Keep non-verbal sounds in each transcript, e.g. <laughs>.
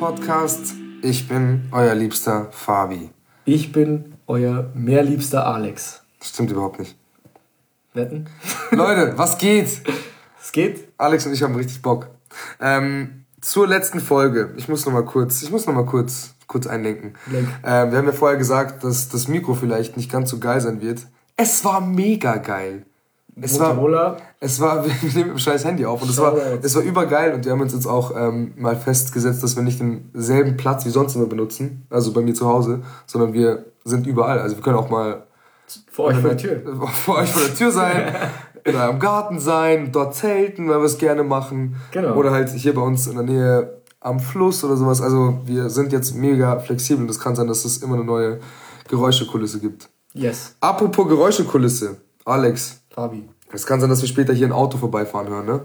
Podcast. Ich bin euer liebster Fabi. Ich bin euer mehrliebster Alex. Das stimmt überhaupt nicht. Wetten? Leute, was geht? <laughs> Es geht? Alex und ich haben richtig Bock. Ähm, zur letzten Folge. Ich muss noch mal kurz, ich muss noch mal kurz, kurz einlenken. Lenk. Ähm, wir haben ja vorher gesagt, dass das Mikro vielleicht nicht ganz so geil sein wird. Es war mega geil. Es Motorola. war, es war, <laughs> wir nehmen mit dem scheiß Handy auf und es war, es war übergeil und wir haben uns jetzt auch ähm, mal festgesetzt, dass wir nicht denselben Platz wie sonst immer benutzen, also bei mir zu Hause, sondern wir sind überall. Also wir können auch mal Vor euch vor der Tür. <laughs> vor euch vor der Tür sein, <laughs> in eurem Garten sein, dort zelten, weil wir es gerne machen. Genau. Oder halt hier bei uns in der Nähe am Fluss oder sowas. Also wir sind jetzt mega flexibel und es kann sein, dass es immer eine neue Geräuschekulisse gibt. Yes. Apropos Geräuschekulisse, Alex, Fabi. es kann sein, dass wir später hier ein Auto vorbeifahren hören, ne?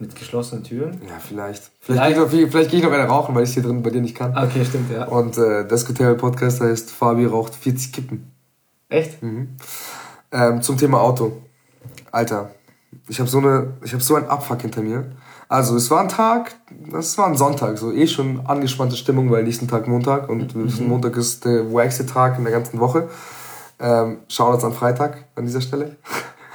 Mit geschlossenen Türen. Ja, vielleicht. Vielleicht, Vielleicht. Gehe ich, noch, vielleicht gehe ich noch eine rauchen, weil ich hier drin bei dir nicht kann. Ah, Okay, stimmt, ja. Und äh, das Podcast heißt Fabi raucht 40 Kippen. Echt? Ähm, zum Thema Auto. Alter, ich habe so eine, ich habe so einen Abfuck hinter mir. Also es war ein Tag, es war ein Sonntag, so eh schon angespannte Stimmung, weil nächsten Tag Montag und wissen, Montag ist der wackste Tag in der ganzen Woche. Ähm, Shoutouts an Freitag an dieser Stelle.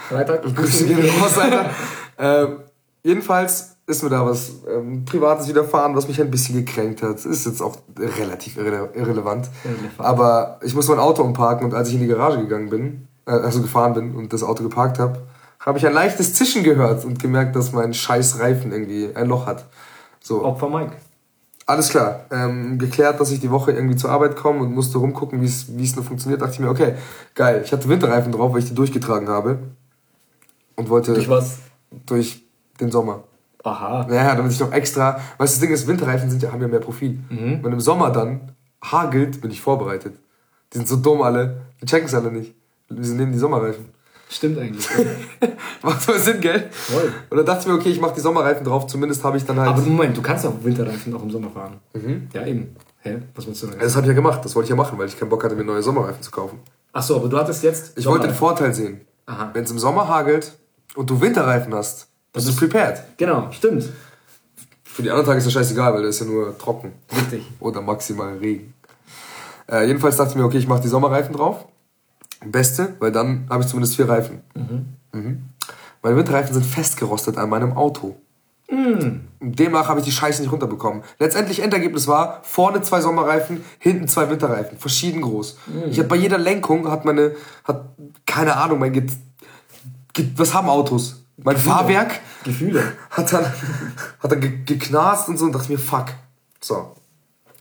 Freitag. <laughs> Grüße gehen <laughs> raus, Alter. ähm, jedenfalls ist mir da was ähm, Privates widerfahren, was mich ein bisschen gekränkt hat. Ist jetzt auch relativ irre irrelevant. Irrelevant. Aber ich muss mein Auto umparken und als ich in die Garage gegangen bin, äh, also gefahren bin und das Auto geparkt habe, habe ich ein leichtes Zischen gehört und gemerkt, dass mein scheiß Reifen irgendwie ein Loch hat. So, Opfer Mike. Alles klar. Ähm, geklärt, dass ich die Woche irgendwie zur Arbeit komme und musste rumgucken, wie es nur funktioniert. Dachte ich mir, okay, geil. Ich hatte Winterreifen drauf, weil ich die durchgetragen habe. Und wollte Durch was? durch den Sommer. Aha. Naja, damit ich noch extra. Weißt du, das Ding ist, Winterreifen sind ja, haben ja mehr Profil. Und im Sommer dann hagelt, bin ich vorbereitet. Die sind so dumm alle. Wir checken es alle nicht. Wir nehmen die Sommerreifen. Stimmt eigentlich. <laughs> Macht voll Sinn, gell? Voll. Und dann dachte ich mir, okay, ich mache die Sommerreifen drauf. Zumindest habe ich dann halt. Aber Moment, du kannst auch Winterreifen auch im Sommer fahren. Ja, eben. Hä? Was willst du denn? das habe ich ja gemacht. Das wollte ich ja machen, weil ich keinen Bock hatte, mir neue Sommerreifen zu kaufen. Ach so, aber du hattest jetzt. Ich wollte den Vorteil sehen. Aha. Wenn es im Sommer hagelt und du Winterreifen hast, bist du prepared. Genau, stimmt. Für die anderen Tage ist das scheißegal, weil der ist ja nur trocken. Richtig. Oder maximal Regen. Äh, jedenfalls dachte ich mir, okay, ich mache die Sommerreifen drauf. Beste, weil dann habe ich zumindest vier Reifen. Mhm. Meine Winterreifen sind festgerostet an meinem Auto. Und Demnach habe ich die Scheiße nicht runterbekommen. Letztendlich Endergebnis war vorne zwei Sommerreifen, hinten zwei Winterreifen, verschieden groß. Ich habe bei jeder Lenkung hat meine hat keine Ahnung, mein Get, Get, was haben Autos? Mein Fahrwerk Gefühle. <laughs> hat dann, hat dann ge geknarzt und so und dachte mir, fuck. So.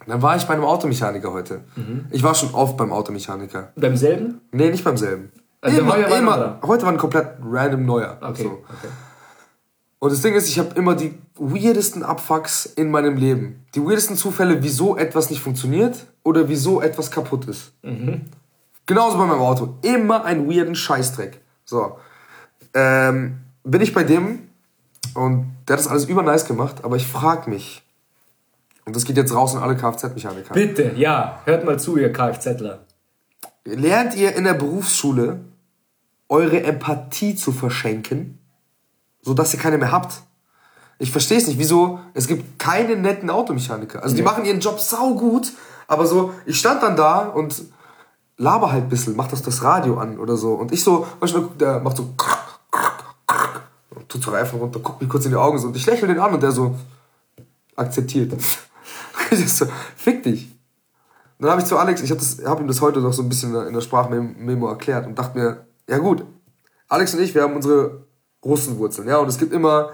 Dann war ich bei einem Automechaniker heute. Ich war schon oft beim Automechaniker. Beim selben? Nee, nicht beim selben. Also immer, war immer, heute war ein komplett random neuer. Okay. So. okay. Und das Ding ist, ich habe immer die weirdesten Abfucks in meinem Leben. Die weirdesten Zufälle, wieso etwas nicht funktioniert oder wieso etwas kaputt ist. Genauso bei meinem Auto. Immer einen weirden Scheißdreck. So. Ähm, bin ich bei dem und der hat das alles über nice gemacht, aber ich frag mich, und das geht jetzt raus an alle Kfz-Mechaniker. Bitte, ja, hört mal zu, ihr Kfzler. Lernt ihr in der Berufsschule, eure Empathie zu verschenken, sodass ihr keine mehr habt? Ich verstehe es nicht, wieso, es gibt keine netten Automechaniker. Also die machen ihren Job sau gut, aber so, ich stand dann da und laber halt ein bisschen, mach das das Radio an oder so. Und ich so, manchmal, der macht so, und tut so Reifen runter, guckt mich kurz in die Augen so, und ich lächle den an und der so, akzeptiert. <laughs> ich so, fick dich. Dann habe ich zu Alex, ich habe hab ihm das heute noch so ein bisschen in der- Sprachmemo erklärt und dachte mir, ja gut, Alex und ich, wir haben unsere Russenwurzeln, ja, und es gibt immer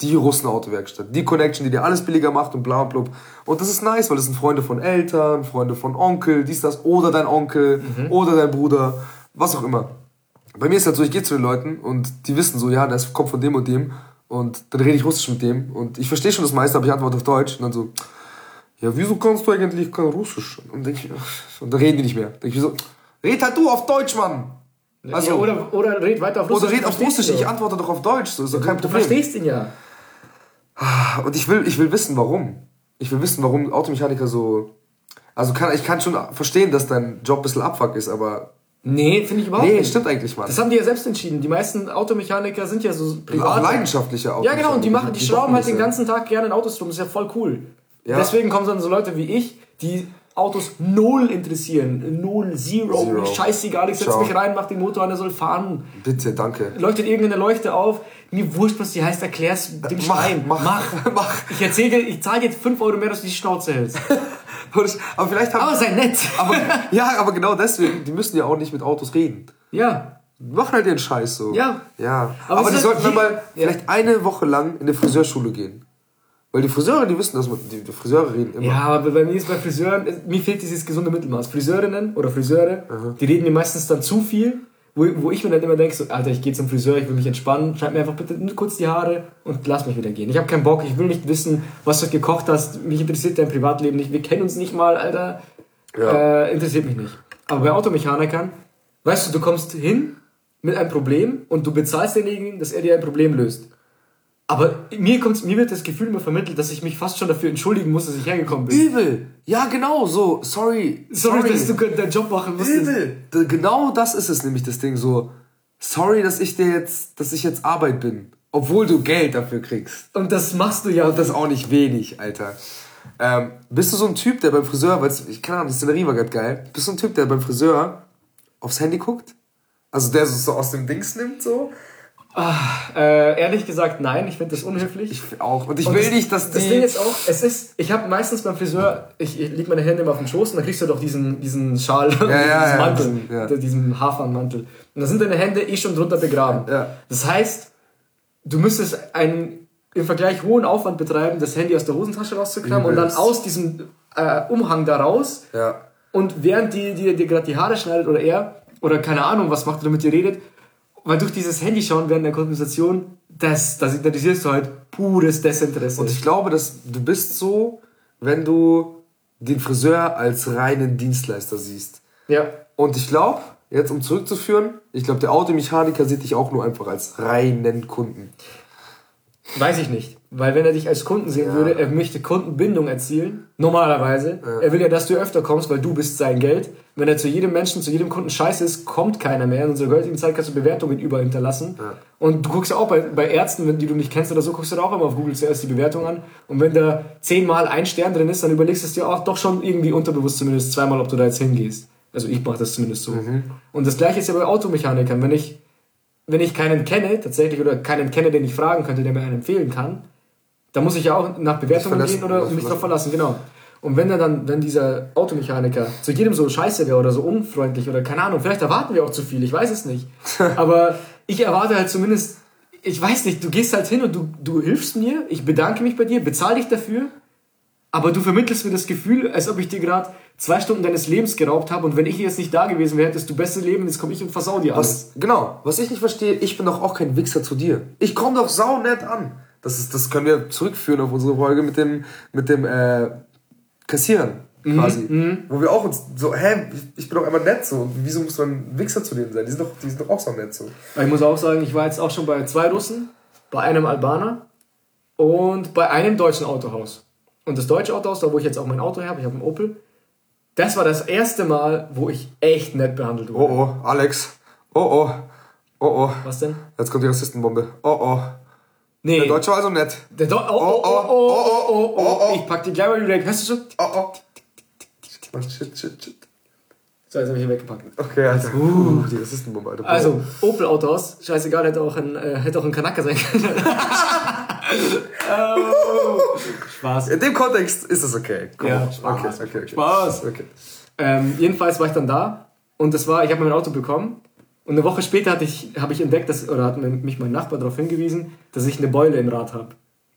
die Russen-Autowerkstatt, die Connection, die dir alles billiger macht und bla und blub. Und das ist nice, weil das sind Freunde von Eltern, Freunde von Onkel, dies, das, oder dein Onkel, oder dein Bruder, was auch immer. Bei mir ist halt so, ich gehe zu den Leuten und die wissen so, ja, das kommt von dem und dem und dann rede ich Russisch mit dem und ich verstehe schon das meiste, aber ich antworte auf Deutsch und dann so, ja, wieso kannst du eigentlich kein Russisch? Und, denk ich, <laughs> und dann reden die nicht mehr. Denk ich so, red halt du auf Deutsch, Mann! Also, ja, oder, oder red weiter auf Russisch. oder red auf Russisch, ich antworte doch auf Deutsch, so ist doch kein Du Problem. verstehst ihn ja. Und ich will, ich will wissen, warum. Ich will wissen, warum Automechaniker so. Also kann, ich kann schon verstehen, dass dein Job ein bisschen Abfuck ist, aber. Nee, finde ich überhaupt Nee, nicht. stimmt eigentlich, Mann. Das haben die ja selbst entschieden. Die meisten Automechaniker sind ja so auch privat. leidenschaftliche Ja, Automechaniker. genau. Und die, machen, die, schrauben bocken halt den ja. ganzen Tag gerne in Autos rum. Das ist ja voll cool. Ja. Deswegen kommen dann so Leute wie ich, die Autos null interessieren. Null, zero, zero. scheißegal, ich setze mich rein, mach den Motor an, er soll fahren. Bitte, danke. Leuchtet irgendeine Leuchte auf, mir wurscht, was die heißt, erklär's dem Schwein. Mach, mach, <laughs> mach. Ich erzähle ich zahle jetzt 5 Euro mehr, dass du die Schnauze hältst. <laughs> aber vielleicht haben... Aber sei nett. aber, <laughs> ja, aber genau deswegen, die müssen ja auch nicht mit Autos reden. Ja. Machen halt ihren Scheiß so. Ja. Ja. Aber, aber die sollten dann mal ja. vielleicht eine Woche lang in eine Friseurschule gehen. Weil die Friseure, die wissen, dass man, die, die Friseure reden immer. Ja, aber bei mir ist bei Friseuren, mir fehlt dieses gesunde Mittelmaß. Friseurinnen oder Friseure, Aha. die reden mir meistens dann zu viel, wo, wo ich mir dann immer denke, so, Alter, ich gehe zum Friseur, ich will mich entspannen, schneid mir einfach bitte nur kurz die Haare und lass mich wieder gehen. Ich habe keinen Bock, ich will nicht wissen, was du gekocht hast, mich interessiert dein Privatleben nicht, wir kennen uns nicht mal, Alter. Ja. Äh, interessiert mich nicht. Aber bei Automechanikern, weißt du, du kommst hin mit einem Problem und du bezahlst denjenigen, dass er dir ein Problem löst. Aber mir, kommt's, mir wird das Gefühl immer vermittelt, dass ich mich fast schon dafür entschuldigen muss, dass ich hergekommen bin. Übel! Ja, genau, so, sorry. Sorry, sorry. dass du deinen Job machen musst. Übel! Genau das ist es nämlich, das Ding, so, sorry, dass ich dir jetzt, dass ich jetzt Arbeit bin. Obwohl du Geld dafür kriegst. Und das machst du ja. Und das auch nicht wenig, Alter. Ähm, bist du so ein Typ, der beim Friseur, weil ich keine Ahnung, die Szenerie war gerade geil, bist du ein Typ, der beim Friseur aufs Handy guckt? Also der so aus dem Dings nimmt, so? Ach, äh, ehrlich gesagt, nein, ich finde das unhöflich. Ich auch. Und ich und will das, nicht, dass die. Das Ding ist auch, es ist, ich habe meistens beim Friseur, ich, ich leg meine Hände immer auf den Schoß und dann kriegst du doch diesen, diesen Schal, ja, <laughs> diesen ja, Mantel, ja. diesen Hafermantel. Und da sind deine Hände eh schon drunter begraben. Ja. Das heißt, du müsstest einen im Vergleich hohen Aufwand betreiben, das Handy aus der Hosentasche rauszukramen und dann aus diesem äh, Umhang da raus. Ja. Und während die dir die, die gerade die Haare schneidet oder er, oder keine Ahnung, was macht, damit ihr redet, weil durch dieses Handy schauen während der Konversation, das, da signalisierst du halt pures Desinteresse. Und ich glaube, dass du bist so, wenn du den Friseur als reinen Dienstleister siehst. Ja. Und ich glaube, jetzt um zurückzuführen, ich glaube, der Automechaniker sieht dich auch nur einfach als reinen Kunden. Weiß ich nicht. Weil wenn er dich als Kunden sehen ja. würde, er möchte Kundenbindung erzielen. Normalerweise. Ja. Er will ja, dass du öfter kommst, weil du bist sein Geld. Wenn er zu jedem Menschen, zu jedem Kunden scheiße ist, kommt keiner mehr. In unserer heutigen Zeit kannst du Bewertungen über hinterlassen. Ja. Und du guckst ja auch bei, bei Ärzten, die du nicht kennst oder so, guckst du da auch immer auf Google zuerst die Bewertung an. Und wenn da zehnmal ein Stern drin ist, dann überlegst du es dir auch doch schon irgendwie unterbewusst zumindest zweimal, ob du da jetzt hingehst. Also ich mache das zumindest so. Mhm. Und das gleiche ist ja bei Automechanikern. Wenn ich, wenn ich keinen kenne, tatsächlich, oder keinen kenne, den ich fragen könnte, der mir einen empfehlen kann, da muss ich ja auch nach Bewertungen gehen oder mich drauf verlassen, genau. Und wenn er dann, wenn dieser Automechaniker zu jedem so scheiße wäre oder so unfreundlich oder keine Ahnung, vielleicht erwarten wir auch zu viel, ich weiß es nicht. <laughs> Aber ich erwarte halt zumindest, ich weiß nicht, du gehst halt hin und du, du hilfst mir, ich bedanke mich bei dir, bezahle dich dafür, aber du vermittelst mir das Gefühl, als ob ich dir gerade zwei Stunden deines Lebens geraubt habe und wenn ich jetzt nicht da gewesen wäre, hättest du besser leben, jetzt komme ich und versau dir alles. genau, was ich nicht verstehe, ich bin doch auch kein Wichser zu dir. Ich komme doch sau nett an. Das, ist, das können wir zurückführen auf unsere Folge mit dem, mit dem äh, Kassieren mhm, quasi. Mhm. Wo wir auch uns so, hä, ich bin doch einfach nett so. Wieso muss man ein Wichser zu denen sein? Die sind doch, die sind doch auch so nett so. Ich muss auch sagen, ich war jetzt auch schon bei zwei Russen, bei einem Albaner und bei einem deutschen Autohaus. Und das deutsche Autohaus, da wo ich jetzt auch mein Auto habe, ich habe einen Opel, das war das erste Mal, wo ich echt nett behandelt wurde. Oh oh, Alex. Oh oh. Oh oh. Was denn? Jetzt kommt die Rassistenbombe. Oh oh. Nee. Der Deutsche war also nett. Der Do oh, oh, oh, oh, oh, oh, oh, Ich pack die gleich mal wieder weg. Hörst du schon? Oh, oh. Shit, shit, shit. So, jetzt habe ich hier weggepackt. Okay, also, uh, die Rassistenbombe, Alter. Also, Opel Autos, scheißegal, hätte auch ein, äh, hätte auch ein Kanaka sein können. <laughs> oh, Spaß. In dem Kontext ist es okay. Komm. Ja, Spaß. Okay, okay, okay. Spaß. Okay. Ähm, jedenfalls war ich dann da und das war, ich habe mein Auto bekommen und eine Woche später hatte ich, habe ich entdeckt, dass, oder hat mich mein Nachbar darauf hingewiesen, dass ich eine Beule im Rad habe.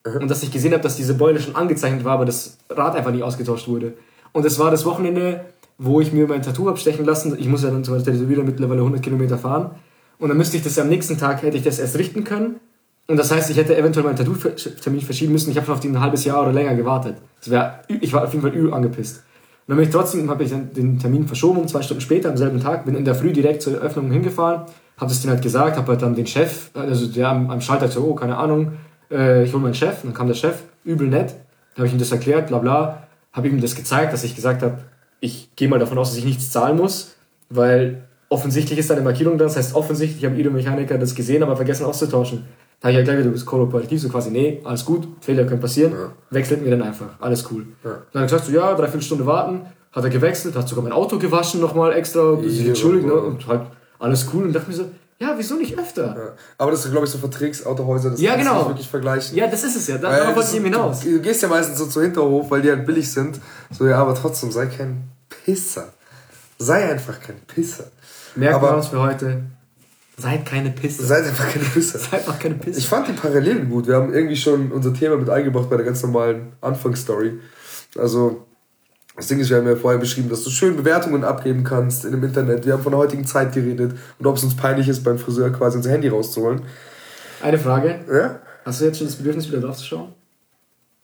Mhm. Und dass ich gesehen habe, dass diese Beule schon angezeichnet war, aber das Rad einfach nicht ausgetauscht wurde. Und es war das Wochenende, wo ich mir mein Tattoo abstechen lassen. Ich muss ja dann zum Beispiel wieder mittlerweile 100 Kilometer fahren. Und dann müsste ich das am nächsten Tag, hätte ich das erst richten können. Und das heißt, ich hätte eventuell meinen Tattoo-Termin verschieben müssen. Ich habe auf den ein halbes Jahr oder länger gewartet. Das wär, ich war auf jeden Fall übel angepisst dann bin ich trotzdem, habe ich den Termin verschoben zwei Stunden später, am selben Tag, bin in der Früh direkt zur Eröffnung hingefahren, habe es denen halt gesagt, habe halt dann den Chef, also der am, am Schalter so, oh, keine Ahnung, äh, ich hole meinen Chef, und dann kam der Chef, übel nett, dann habe ich ihm das erklärt, bla bla, habe ihm das gezeigt, dass ich gesagt habe, ich gehe mal davon aus, dass ich nichts zahlen muss, weil offensichtlich ist da eine Markierung drin, das heißt offensichtlich haben Ido Mechaniker das gesehen, aber vergessen auszutauschen. Da habe ich ja gleich wieder, du bist kooperativ, so quasi, nee, alles gut, Fehler können passieren, wechselt mir dann einfach, alles cool. Dann hat er gesagt, so, ja, dreiviertel Stunde warten, hat er gewechselt, hat sogar mein Auto gewaschen nochmal extra, sich Ja, entschuldigt, ne, ja. und halt alles cool und dachte mir so, ja, wieso nicht öfter? Ja. Aber das ist, glaube ich, so Verträgsautohäuser, das Ja, kannst du genau. nicht wirklich vergleichen. Ja, das ist es ja, darauf wollte das- ich eben hinaus. Du, du gehst ja meistens so zu Hinterhof, weil die halt billig sind. So, ja, aber trotzdem, sei kein Pisser. Sei einfach kein Pisser. Wir uns für heute, seid keine Pisse. Seid einfach keine Pisser. <laughs> Seid einfach keine Pisse. Ich fand die Parallelen gut. Wir haben irgendwie schon unser Thema mit eingebracht bei der ganz normalen Anfangsstory. Also, das Ding ist, wir haben ja vorher beschrieben, dass du schön Bewertungen abgeben kannst in dem Internet. Wir haben von der heutigen Zeit geredet und ob es uns peinlich ist, beim Friseur quasi unser Handy rauszuholen. Eine Frage, Ja? hast du jetzt schon das Bedürfnis, wieder drauf zu schauen?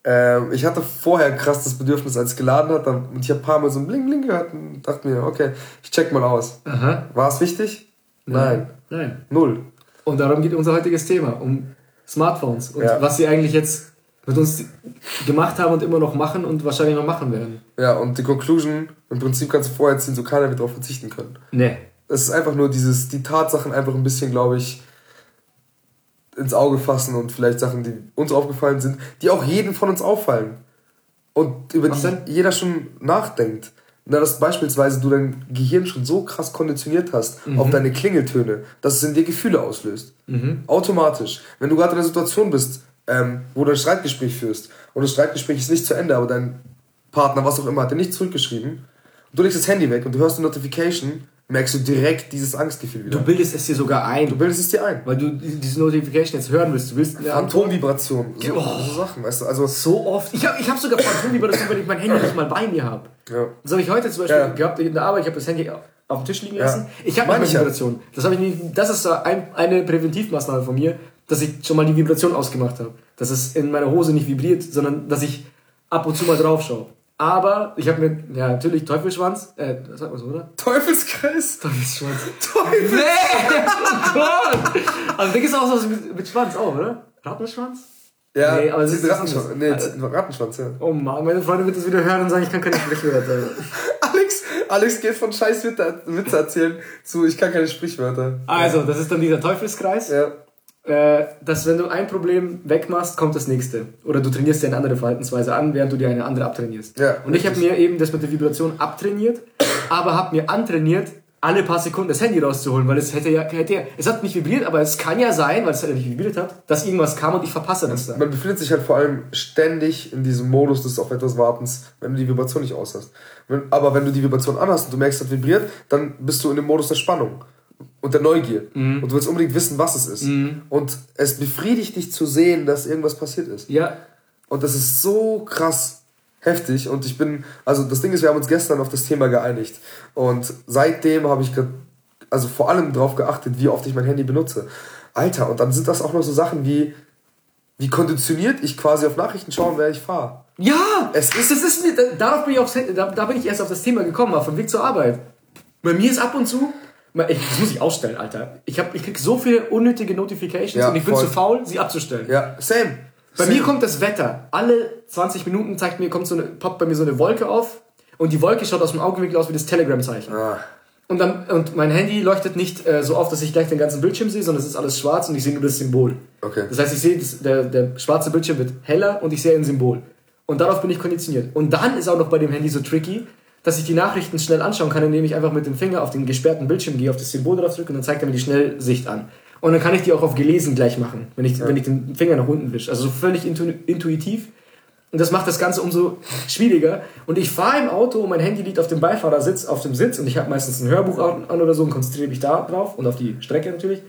Ähm, ich hatte vorher krass das Bedürfnis, als es geladen hat, und ich habe ein paar Mal so ein Bling Bling gehört und dachte mir, okay, ich check mal aus. War es wichtig? Nein. Nein. Null. Und darum geht unser heutiges Thema, um Smartphones und Ja. was sie eigentlich jetzt mit uns gemacht haben und immer noch machen und wahrscheinlich noch machen werden. Ja, und die Conclusion, im Prinzip kannst du vorher ziehen, so keiner wird darauf verzichten können. Nee. Es ist einfach nur dieses, die Tatsachen einfach ein bisschen, glaube ich, ins Auge fassen und vielleicht Sachen, die uns aufgefallen sind, die auch jedem von uns auffallen. Und über Was die denn? jeder schon nachdenkt. Na, dass beispielsweise du dein Gehirn schon so krass konditioniert hast Mhm. auf deine Klingeltöne, dass es in dir Gefühle auslöst. Automatisch. Wenn du gerade in einer Situation bist, ähm, wo du ein Streitgespräch führst und das Streitgespräch ist nicht zu Ende, aber dein Partner, was auch immer, hat dir nicht zurückgeschrieben und du legst das Handy weg und du hörst eine Notification, merkst du direkt dieses Angstgefühl wieder. Du bildest es dir sogar ein, Du bildest es dir ein. weil du die- diese Notification jetzt hören willst. Du willst eine. Phantomvibration, so, Oh. so Sachen, weißt du, also, So oft. Ich habe ich hab sogar Phantomvibration, wenn ich mein Handy nicht mal bei mir habe. ja. Das habe ich heute zum Beispiel Ja. gehabt in der Arbeit. Ich habe das Handy auf dem Tisch liegen Ja. lassen. Ich habe Meine. Vibration. Das, habe ich nicht, das ist ein, eine Präventivmaßnahme von mir, dass ich schon mal die Vibration ausgemacht habe. Dass es in meiner Hose nicht vibriert, sondern dass ich ab und zu mal drauf schaue. Aber ich habe mir, ja, natürlich Teufelsschwanz, äh, das sagt man so, oder? Teufelskreis! Teufelsschwanz. <laughs> Teufel! Nee! Oh <laughs> Gott! Also, da gibt es auch was mit, mit Schwanz auch, oder? Rattenschwanz? Ja, Nee, aber sie ist Rattenschwanz. Nee, sie- Rattenschwanz, ja. Oh Mann, meine Freunde wird das wieder hören und sagen, ich kann keine Sprichwörter. <laughs> Alex, Alex geht von scheiß Witze erzählen zu ich kann keine Sprichwörter. Also, das ist dann dieser Teufelskreis. Ja. Äh, dass wenn du ein Problem wegmachst, kommt das nächste. Oder du trainierst dir eine andere Verhaltensweise an, während du dir eine andere abtrainierst. Ja, und ich habe mir eben das mit der Vibration abtrainiert, aber habe mir antrainiert, alle paar Sekunden das Handy rauszuholen, weil es hätte ja, hätte ja, es hat nicht vibriert, aber es kann ja sein, weil es halt nicht vibriert hat, dass irgendwas kam und ich verpasse das dann. Man befindet sich halt vor allem ständig in diesem Modus des auf etwas Wartens, wenn du die Vibration nicht aus hast. Aber wenn du die Vibration anhast und du merkst, es vibriert, dann bist du in dem Modus der Spannung und der Neugier. Und du willst unbedingt wissen, was es ist. Und es befriedigt dich zu sehen, dass irgendwas passiert ist. Ja, Und das ist so krass heftig. Und ich bin, also das Ding ist, wir haben uns gestern auf das Thema geeinigt. Und seitdem habe ich, also vor allem darauf geachtet, wie oft ich mein Handy benutze. Alter, und dann sind das auch noch so Sachen wie, wie konditioniert ich quasi auf Nachrichten schauen, wer ich fahre. Ja, Es ist, das ist mir, da- darauf bin ich aufs, da, da bin ich erst auf das Thema gekommen, auf dem Weg zur Arbeit. Bei mir ist ab und zu, ich, das muss ich ausstellen, Alter. Ich, hab, ich krieg so viele unnötige Notifications Ja, und ich bin voll. zu faul, sie abzustellen. Ja, same. Bei same. mir kommt das Wetter. Alle 20 Minuten zeigt mir, kommt so eine, poppt bei mir so eine Wolke auf und die Wolke schaut aus dem Augenwinkel aus wie das Telegram-Zeichen. Ah, Und, dann, und mein Handy leuchtet nicht äh, so auf, dass ich gleich den ganzen Bildschirm sehe, sondern es ist alles schwarz und ich sehe nur das Symbol. Okay. Das heißt, ich sehe, das, der, der schwarze Bildschirm wird heller und ich sehe ein Symbol. Und darauf bin ich konditioniert. Und dann ist auch noch bei dem Handy so tricky, dass ich die Nachrichten schnell anschauen kann, indem ich einfach mit dem Finger auf den gesperrten Bildschirm gehe, auf das Symbol drauf drücke und dann zeigt er mir die Schnellsicht an. Und dann kann ich die auch auf gelesen gleich machen, wenn ich, wenn ich den Finger nach unten wische. Also so völlig intu intuitiv. Und das macht das Ganze umso schwieriger. Und ich fahre im Auto und mein Handy liegt auf dem Beifahrersitz, auf dem Sitz und ich habe meistens ein Hörbuch an oder so und konzentriere mich da drauf und auf die Strecke natürlich.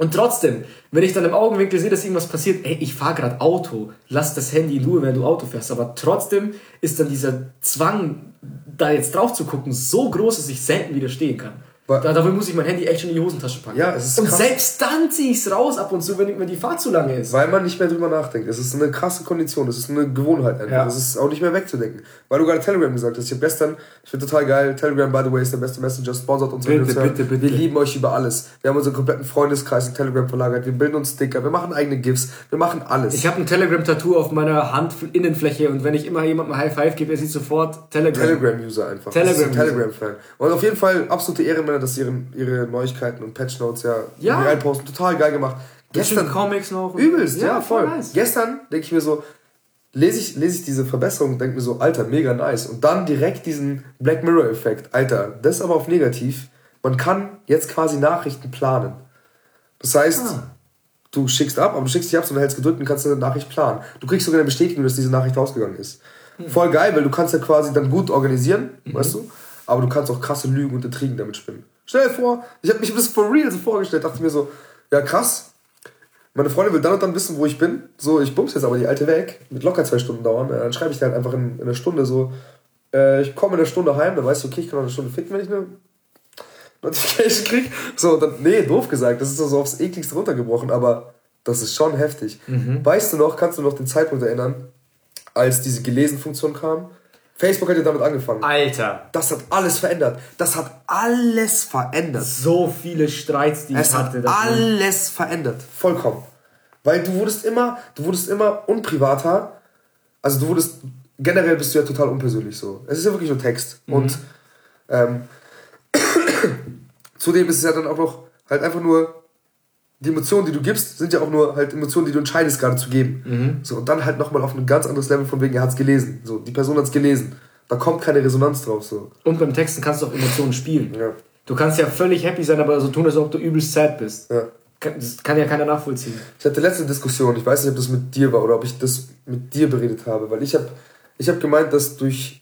Und trotzdem, wenn ich dann im Augenwinkel sehe, dass irgendwas passiert, ey, ich fahre gerade Auto, lass das Handy in Ruhe, wenn du Auto fährst. Aber trotzdem ist dann dieser Zwang, da jetzt drauf zu gucken, so groß, dass ich selten widerstehen kann. Da, dafür muss ich mein Handy echt schon in die Hosentasche packen. Ja, es ist und krass. selbst dann ziehe ich es raus ab und zu, wenn, wenn die Fahrt zu lange ist. Weil man nicht mehr drüber nachdenkt. Es ist eine krasse Kondition, es ist eine Gewohnheit einfach. Ja. Es ist auch nicht mehr wegzudenken. Weil du gerade Telegram gesagt hast. Ich habe gestern, ich finde total geil, Telegram, by the way, ist der beste Messenger, sponsert uns. Bitte, hören. bitte, bitte. Wir lieben euch über alles. Wir haben unseren kompletten Freundeskreis in Telegram verlagert. Wir bilden uns Sticker, wir machen eigene GIFs, wir machen alles. Ich habe ein Telegram-Tattoo auf meiner Handinnenfläche und wenn ich immer jemandem High Five gebe, er sieht sofort Telegram. Telegram-User einfach. Telegram-Fan. Und auf jeden Fall absolute Ehrenmänner, dass sie ihren, ihre Neuigkeiten und Patch-Notes ja, Ja. irgendwie reinposten. Total geil gemacht. Gestern Comics noch. Übelst, ja, voll. Nice. Gestern denke ich mir so, lese ich, lese ich diese Verbesserung und denke mir so, Alter, mega nice. Und dann direkt diesen Black Mirror-Effekt. Alter, das ist aber auf negativ. Man kann jetzt quasi Nachrichten planen. Das heißt, ah. du schickst ab, aber du schickst dich ab, so hältst gedrückt und kannst eine Nachricht planen. Du kriegst sogar eine Bestätigung, dass diese Nachricht rausgegangen ist. Hm. Voll geil, weil du kannst ja quasi dann gut organisieren, mhm. weißt du? Aber du kannst auch krasse Lügen und Intrigen damit spinnen. Stell dir vor, ich habe mich das for real so vorgestellt, dachte mir so, ja krass, meine Freundin will dann und dann wissen, wo ich bin. So, ich bums jetzt aber die alte weg. Mit locker zwei Stunden dauern. Dann schreibe ich dir halt einfach in, in einer Stunde so, äh, ich komme in einer Stunde heim, dann weißt du, okay, ich kann noch eine Stunde ficken, wenn ich eine Notification kriege. So, dann, nee, doof gesagt, das ist so aufs ekligste runtergebrochen, aber das ist schon heftig. Mhm. Weißt du noch, kannst du noch den Zeitpunkt erinnern, als diese Gelesen-Funktion kam? Facebook hat ja damit angefangen. Alter. Das hat alles verändert. Das hat alles verändert. So viele Streits, die es ich hatte. Hat alles verändert. Vollkommen. Weil du wurdest immer, du wurdest immer unprivater. Also du wurdest, generell bist du ja total unpersönlich so. Es ist ja wirklich nur Text. Mhm. Und ähm, <coughs> zudem ist es ja dann auch noch halt einfach nur die Emotionen, die du gibst, sind ja auch nur halt Emotionen, die du entscheidest gerade zu geben. Mhm. So, und dann halt nochmal auf ein ganz anderes Level von wegen, er hat es gelesen. So, die Person hat es gelesen. Da kommt keine Resonanz drauf. So. Und beim Texten kannst du auch Emotionen spielen. Ja. Du kannst ja völlig happy sein, aber so tun, als ob du übelst sad bist. Ja. Das kann ja keiner nachvollziehen. Ich hatte letzte Diskussion, ich weiß nicht, ob das mit dir war oder ob ich das mit dir beredet habe, weil ich habe ich hab gemeint, dass durch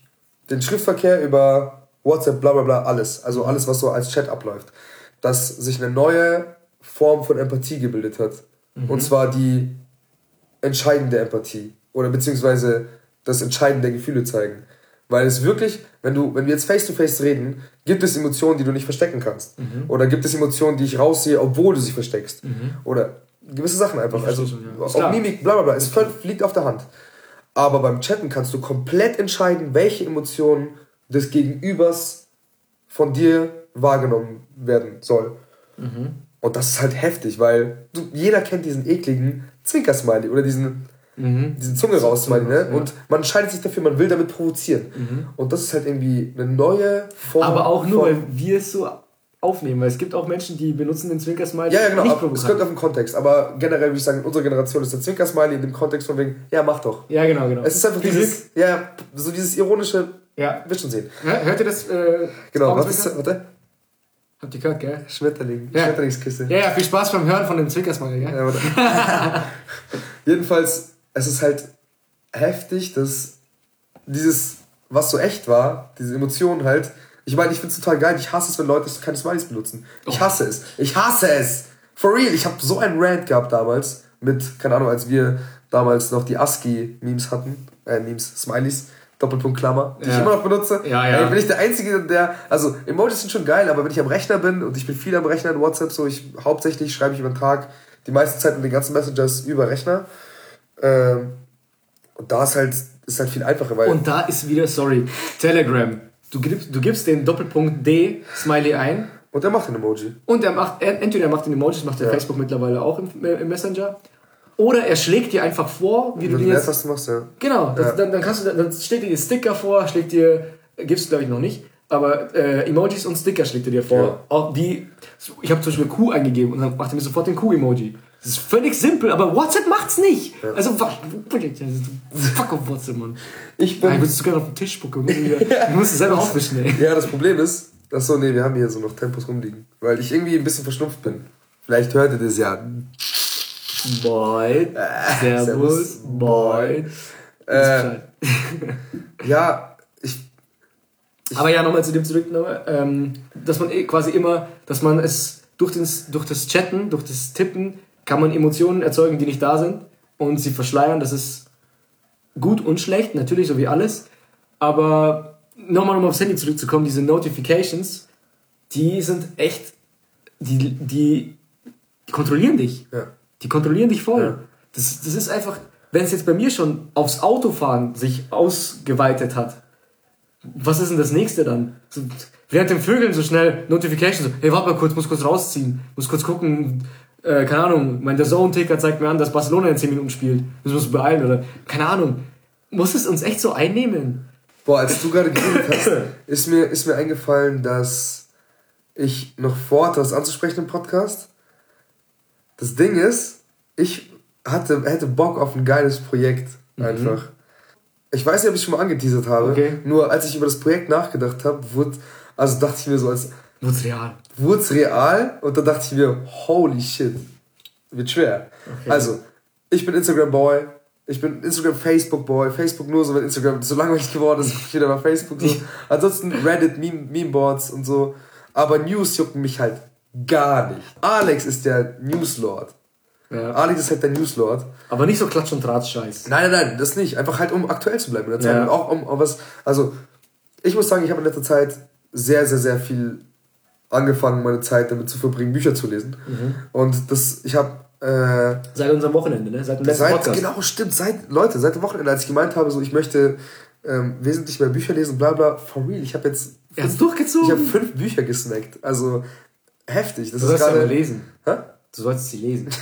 den Schriftverkehr über WhatsApp, bla bla bla, alles, also alles, was so als Chat abläuft, dass sich eine neue Form von Empathie gebildet hat. Mhm. Und zwar die entscheidende Empathie. Oder beziehungsweise das Entscheiden der Gefühle zeigen. Weil es wirklich, wenn du, wenn wir jetzt face to face reden, gibt es Emotionen, die du nicht verstecken kannst. Mhm. Oder gibt es Emotionen, die ich raussehe, obwohl du sie versteckst. Mhm. Oder gewisse Sachen einfach. Also schon, ja. auch Mimik, bla bla bla. Es liegt auf der Hand. Aber beim Chatten kannst du komplett entscheiden, welche Emotionen des Gegenübers von dir wahrgenommen werden soll. Mhm. Und das ist halt heftig, weil du, jeder kennt diesen ekligen Zwinker-Smiley oder diesen, mhm. diesen Zunge raus Smiley, ne? Ja. Und man entscheidet sich dafür, man will damit provozieren. Mhm. Und das ist halt irgendwie eine neue Form. Aber auch nur, weil wir es so aufnehmen, weil es gibt auch Menschen, die benutzen den Zwinker-Smiley ja, ja, genau, nicht. Es kommt auf den Kontext, aber generell würde ich sagen, in unserer Generation ist der Zwinker-Smiley in dem Kontext von wegen, ja, mach doch. Ja, genau, genau. Es ist einfach dieses, ja, so dieses ironische, ja. wird schon sehen. Hört ihr das? Äh, genau, was ist, warte. Habt ihr gehört, gell? Schmetterling. Ja. Schmetterlingskiste. Ja, ja, viel Spaß beim Hören von dem Zwickersmangel, gell? Ja, <laughs> Jedenfalls, es ist halt heftig, dass dieses, was so echt war, diese Emotionen halt, ich meine, ich finde es total geil. Ich hasse es, wenn Leute keine Smileys benutzen. Ich oh. hasse es. Ich hasse es. For real. Ich habe so einen Rant gehabt damals mit, keine Ahnung, als wir damals noch die ASCII-Memes hatten. Äh, Memes, Smileys. Doppelpunkt Klammer, die ja. ich immer noch benutze. Ja, ja. Ey, bin ich der Einzige, der, also Emojis sind schon geil, aber wenn ich am Rechner bin und ich bin viel am Rechner in WhatsApp, so ich hauptsächlich schreibe ich über den Tag die meiste Zeit mit den ganzen Messengers über Rechner. Ähm, und da ist halt, ist halt viel einfacher, weil. Und da ist wieder, sorry, Telegram. Du gibst, du gibst den Doppelpunkt D Smiley ein. Und er macht den Emoji. Und er macht, entweder er macht den Emoji, das macht der ja. Facebook mittlerweile auch im, im Messenger. Oder er schlägt dir einfach vor, wie du den jetzt... was du machst, ja. Genau, das, ja. Dann, dann, kannst du, dann schlägt dir Sticker vor, schlägt dir, gibst du glaube ich noch nicht, aber äh, Emojis und Sticker schlägt er dir vor. Ja. Auch die, ich habe zum Beispiel Kuh eingegeben und dann macht er mir sofort den Kuh-Emoji. Das ist völlig simpel, aber WhatsApp macht's nicht. Ja. Also, fuck auf WhatsApp, Mann. Ich bin. Nein, willst du gerne auf den Tisch spucken? Du musst es selber aufwischen, ey. Ja, das Problem ist, achso, nee, wir haben hier so noch Tempos rumliegen. Weil ich irgendwie ein bisschen verschnupft bin. Vielleicht hört ihr das ja. Moin. Äh, servus. servus. Moin. Äh, <laughs> ja, ich, ich, Aber ja, nochmal zu dem zurück, ähm, dass man eh quasi immer, dass man es durch, den, durch das Chatten, durch das Tippen, kann man Emotionen erzeugen, die nicht da sind und sie verschleiern. Das ist gut und schlecht, natürlich, so wie alles. Aber nochmal, um aufs Handy zurückzukommen, diese Notifications, die sind echt, die, die, die kontrollieren dich. Ja. Die kontrollieren dich voll. Ja. Das, das ist einfach, wenn es jetzt bei mir schon aufs Autofahren sich ausgeweitet hat, was ist denn das nächste dann? So, während den Vögeln so schnell Notifications, so, hey, warte mal kurz, muss kurz rausziehen, muss kurz gucken, äh, keine Ahnung, mein Zone-Ticker zeigt mir an, dass Barcelona in 10 Minuten spielt, das muss beeilen oder, keine Ahnung. Muss es uns echt so einnehmen? Boah, als du gerade geredet hast, ist mir, ist mir eingefallen, dass ich noch vorhatte, was anzusprechen im Podcast. Das Ding ist, ich hatte, hätte Bock auf ein geiles Projekt. Mhm. Einfach. Ich weiß nicht, ob ich schon mal angeteasert habe. Okay. Nur als ich über das Projekt nachgedacht habe, wurde, also dachte ich mir so, als Wurd's real. wurde es real und dann dachte ich mir, holy shit, wird schwer. Okay. Also, ich bin Instagram-Boy, ich bin Instagram-Facebook-Boy, Facebook nur so, wenn Instagram so langweilig geworden ist, ich wieder mal Facebook so. <laughs> Ansonsten Reddit, Meme- Meme-Boards und so. Aber News jucken mich halt gar nicht. Alex ist der Newslord. Ja. Alex ist halt der Newslord. Aber nicht so Klatsch- und Tratsch-Scheiß. Nein, nein, nein, das nicht. Einfach halt, um aktuell zu bleiben in der Zeit. Ja. Und auch um, um was. Also, ich muss sagen, ich habe in letzter Zeit sehr, sehr, sehr viel angefangen, meine Zeit damit zu verbringen, Bücher zu lesen. Mhm. Und das, ich habe. Äh, Seit unserem Wochenende, ne? Seit dem letzten seit, Podcast. genau, stimmt, seit, Leute, seit dem Wochenende, als ich gemeint habe, so, ich möchte ähm, wesentlich mehr Bücher lesen, bla bla, for real, ich habe jetzt. Er hat's durchgezogen. Ich habe fünf Bücher gesnackt. Also, heftig. Das Du ist sollst gerade. lesen. Hä? Du sollst sie lesen. <laughs>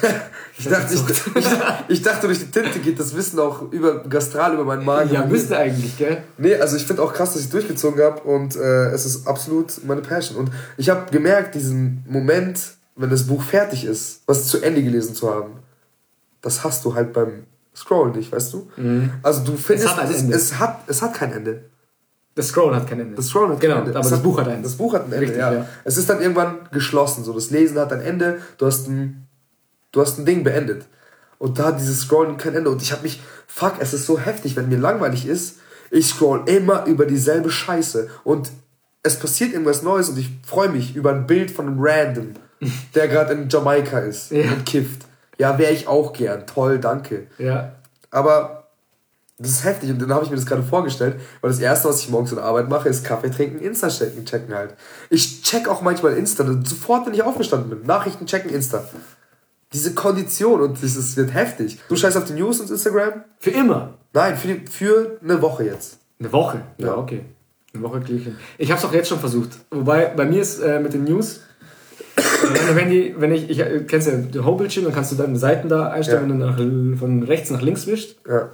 Ich dachte, ich, ich, ich dachte, durch die Tinte geht das Wissen auch über gastral über meinen Magen. ja, müsste eigentlich, gell? Nee, also ich finde auch krass, dass ich durchgezogen habe und äh, es ist absolut meine Passion. Und ich habe gemerkt, diesen Moment, wenn das Buch fertig ist, was zu Ende gelesen zu haben, das hast du halt beim Scrollen nicht, weißt du? Also du findest, hat ein es, es, hat, es hat kein Ende. Das Scrollen hat kein Ende. Das Scrollen hat genau, kein Ende. aber das hat, Buch hat eins. Das Buch hat ein Ende, Richtig, ja. ja. Es ist dann irgendwann geschlossen, so das Lesen hat ein Ende, du hast ein, du hast ein Ding beendet. Und da hat dieses Scrollen kein Ende. Und ich habe mich, fuck, es ist so heftig, wenn mir langweilig ist, ich scroll immer über dieselbe Scheiße. Und es passiert irgendwas Neues und ich freue mich über ein Bild von einem Random, <laughs> der gerade in Jamaika ist Ja. und kifft. Ja, wäre ich auch gern. Toll, danke. Ja. Aber das ist heftig und dann habe ich mir das gerade vorgestellt, weil das erste, was ich morgens in der Arbeit mache, ist Kaffee trinken, Insta checken, checken halt. Ich check auch manchmal Insta, sofort, wenn ich aufgestanden bin. Nachrichten checken, Insta. Diese Kondition und das wird heftig. Du scheißt auf die News und Instagram? Für immer. Nein, für, die, für eine Woche jetzt. Eine Woche? Ja, Ja. okay. Eine Woche ich hin. Ich habe es auch jetzt schon versucht. Wobei, bei mir ist äh, mit den News, äh, wenn, die, wenn ich, ich äh, kennst ja den Homebildschirm, dann kannst du deine Seiten da einstellen, Ja. wenn du nach, von rechts nach links wischst. Ja.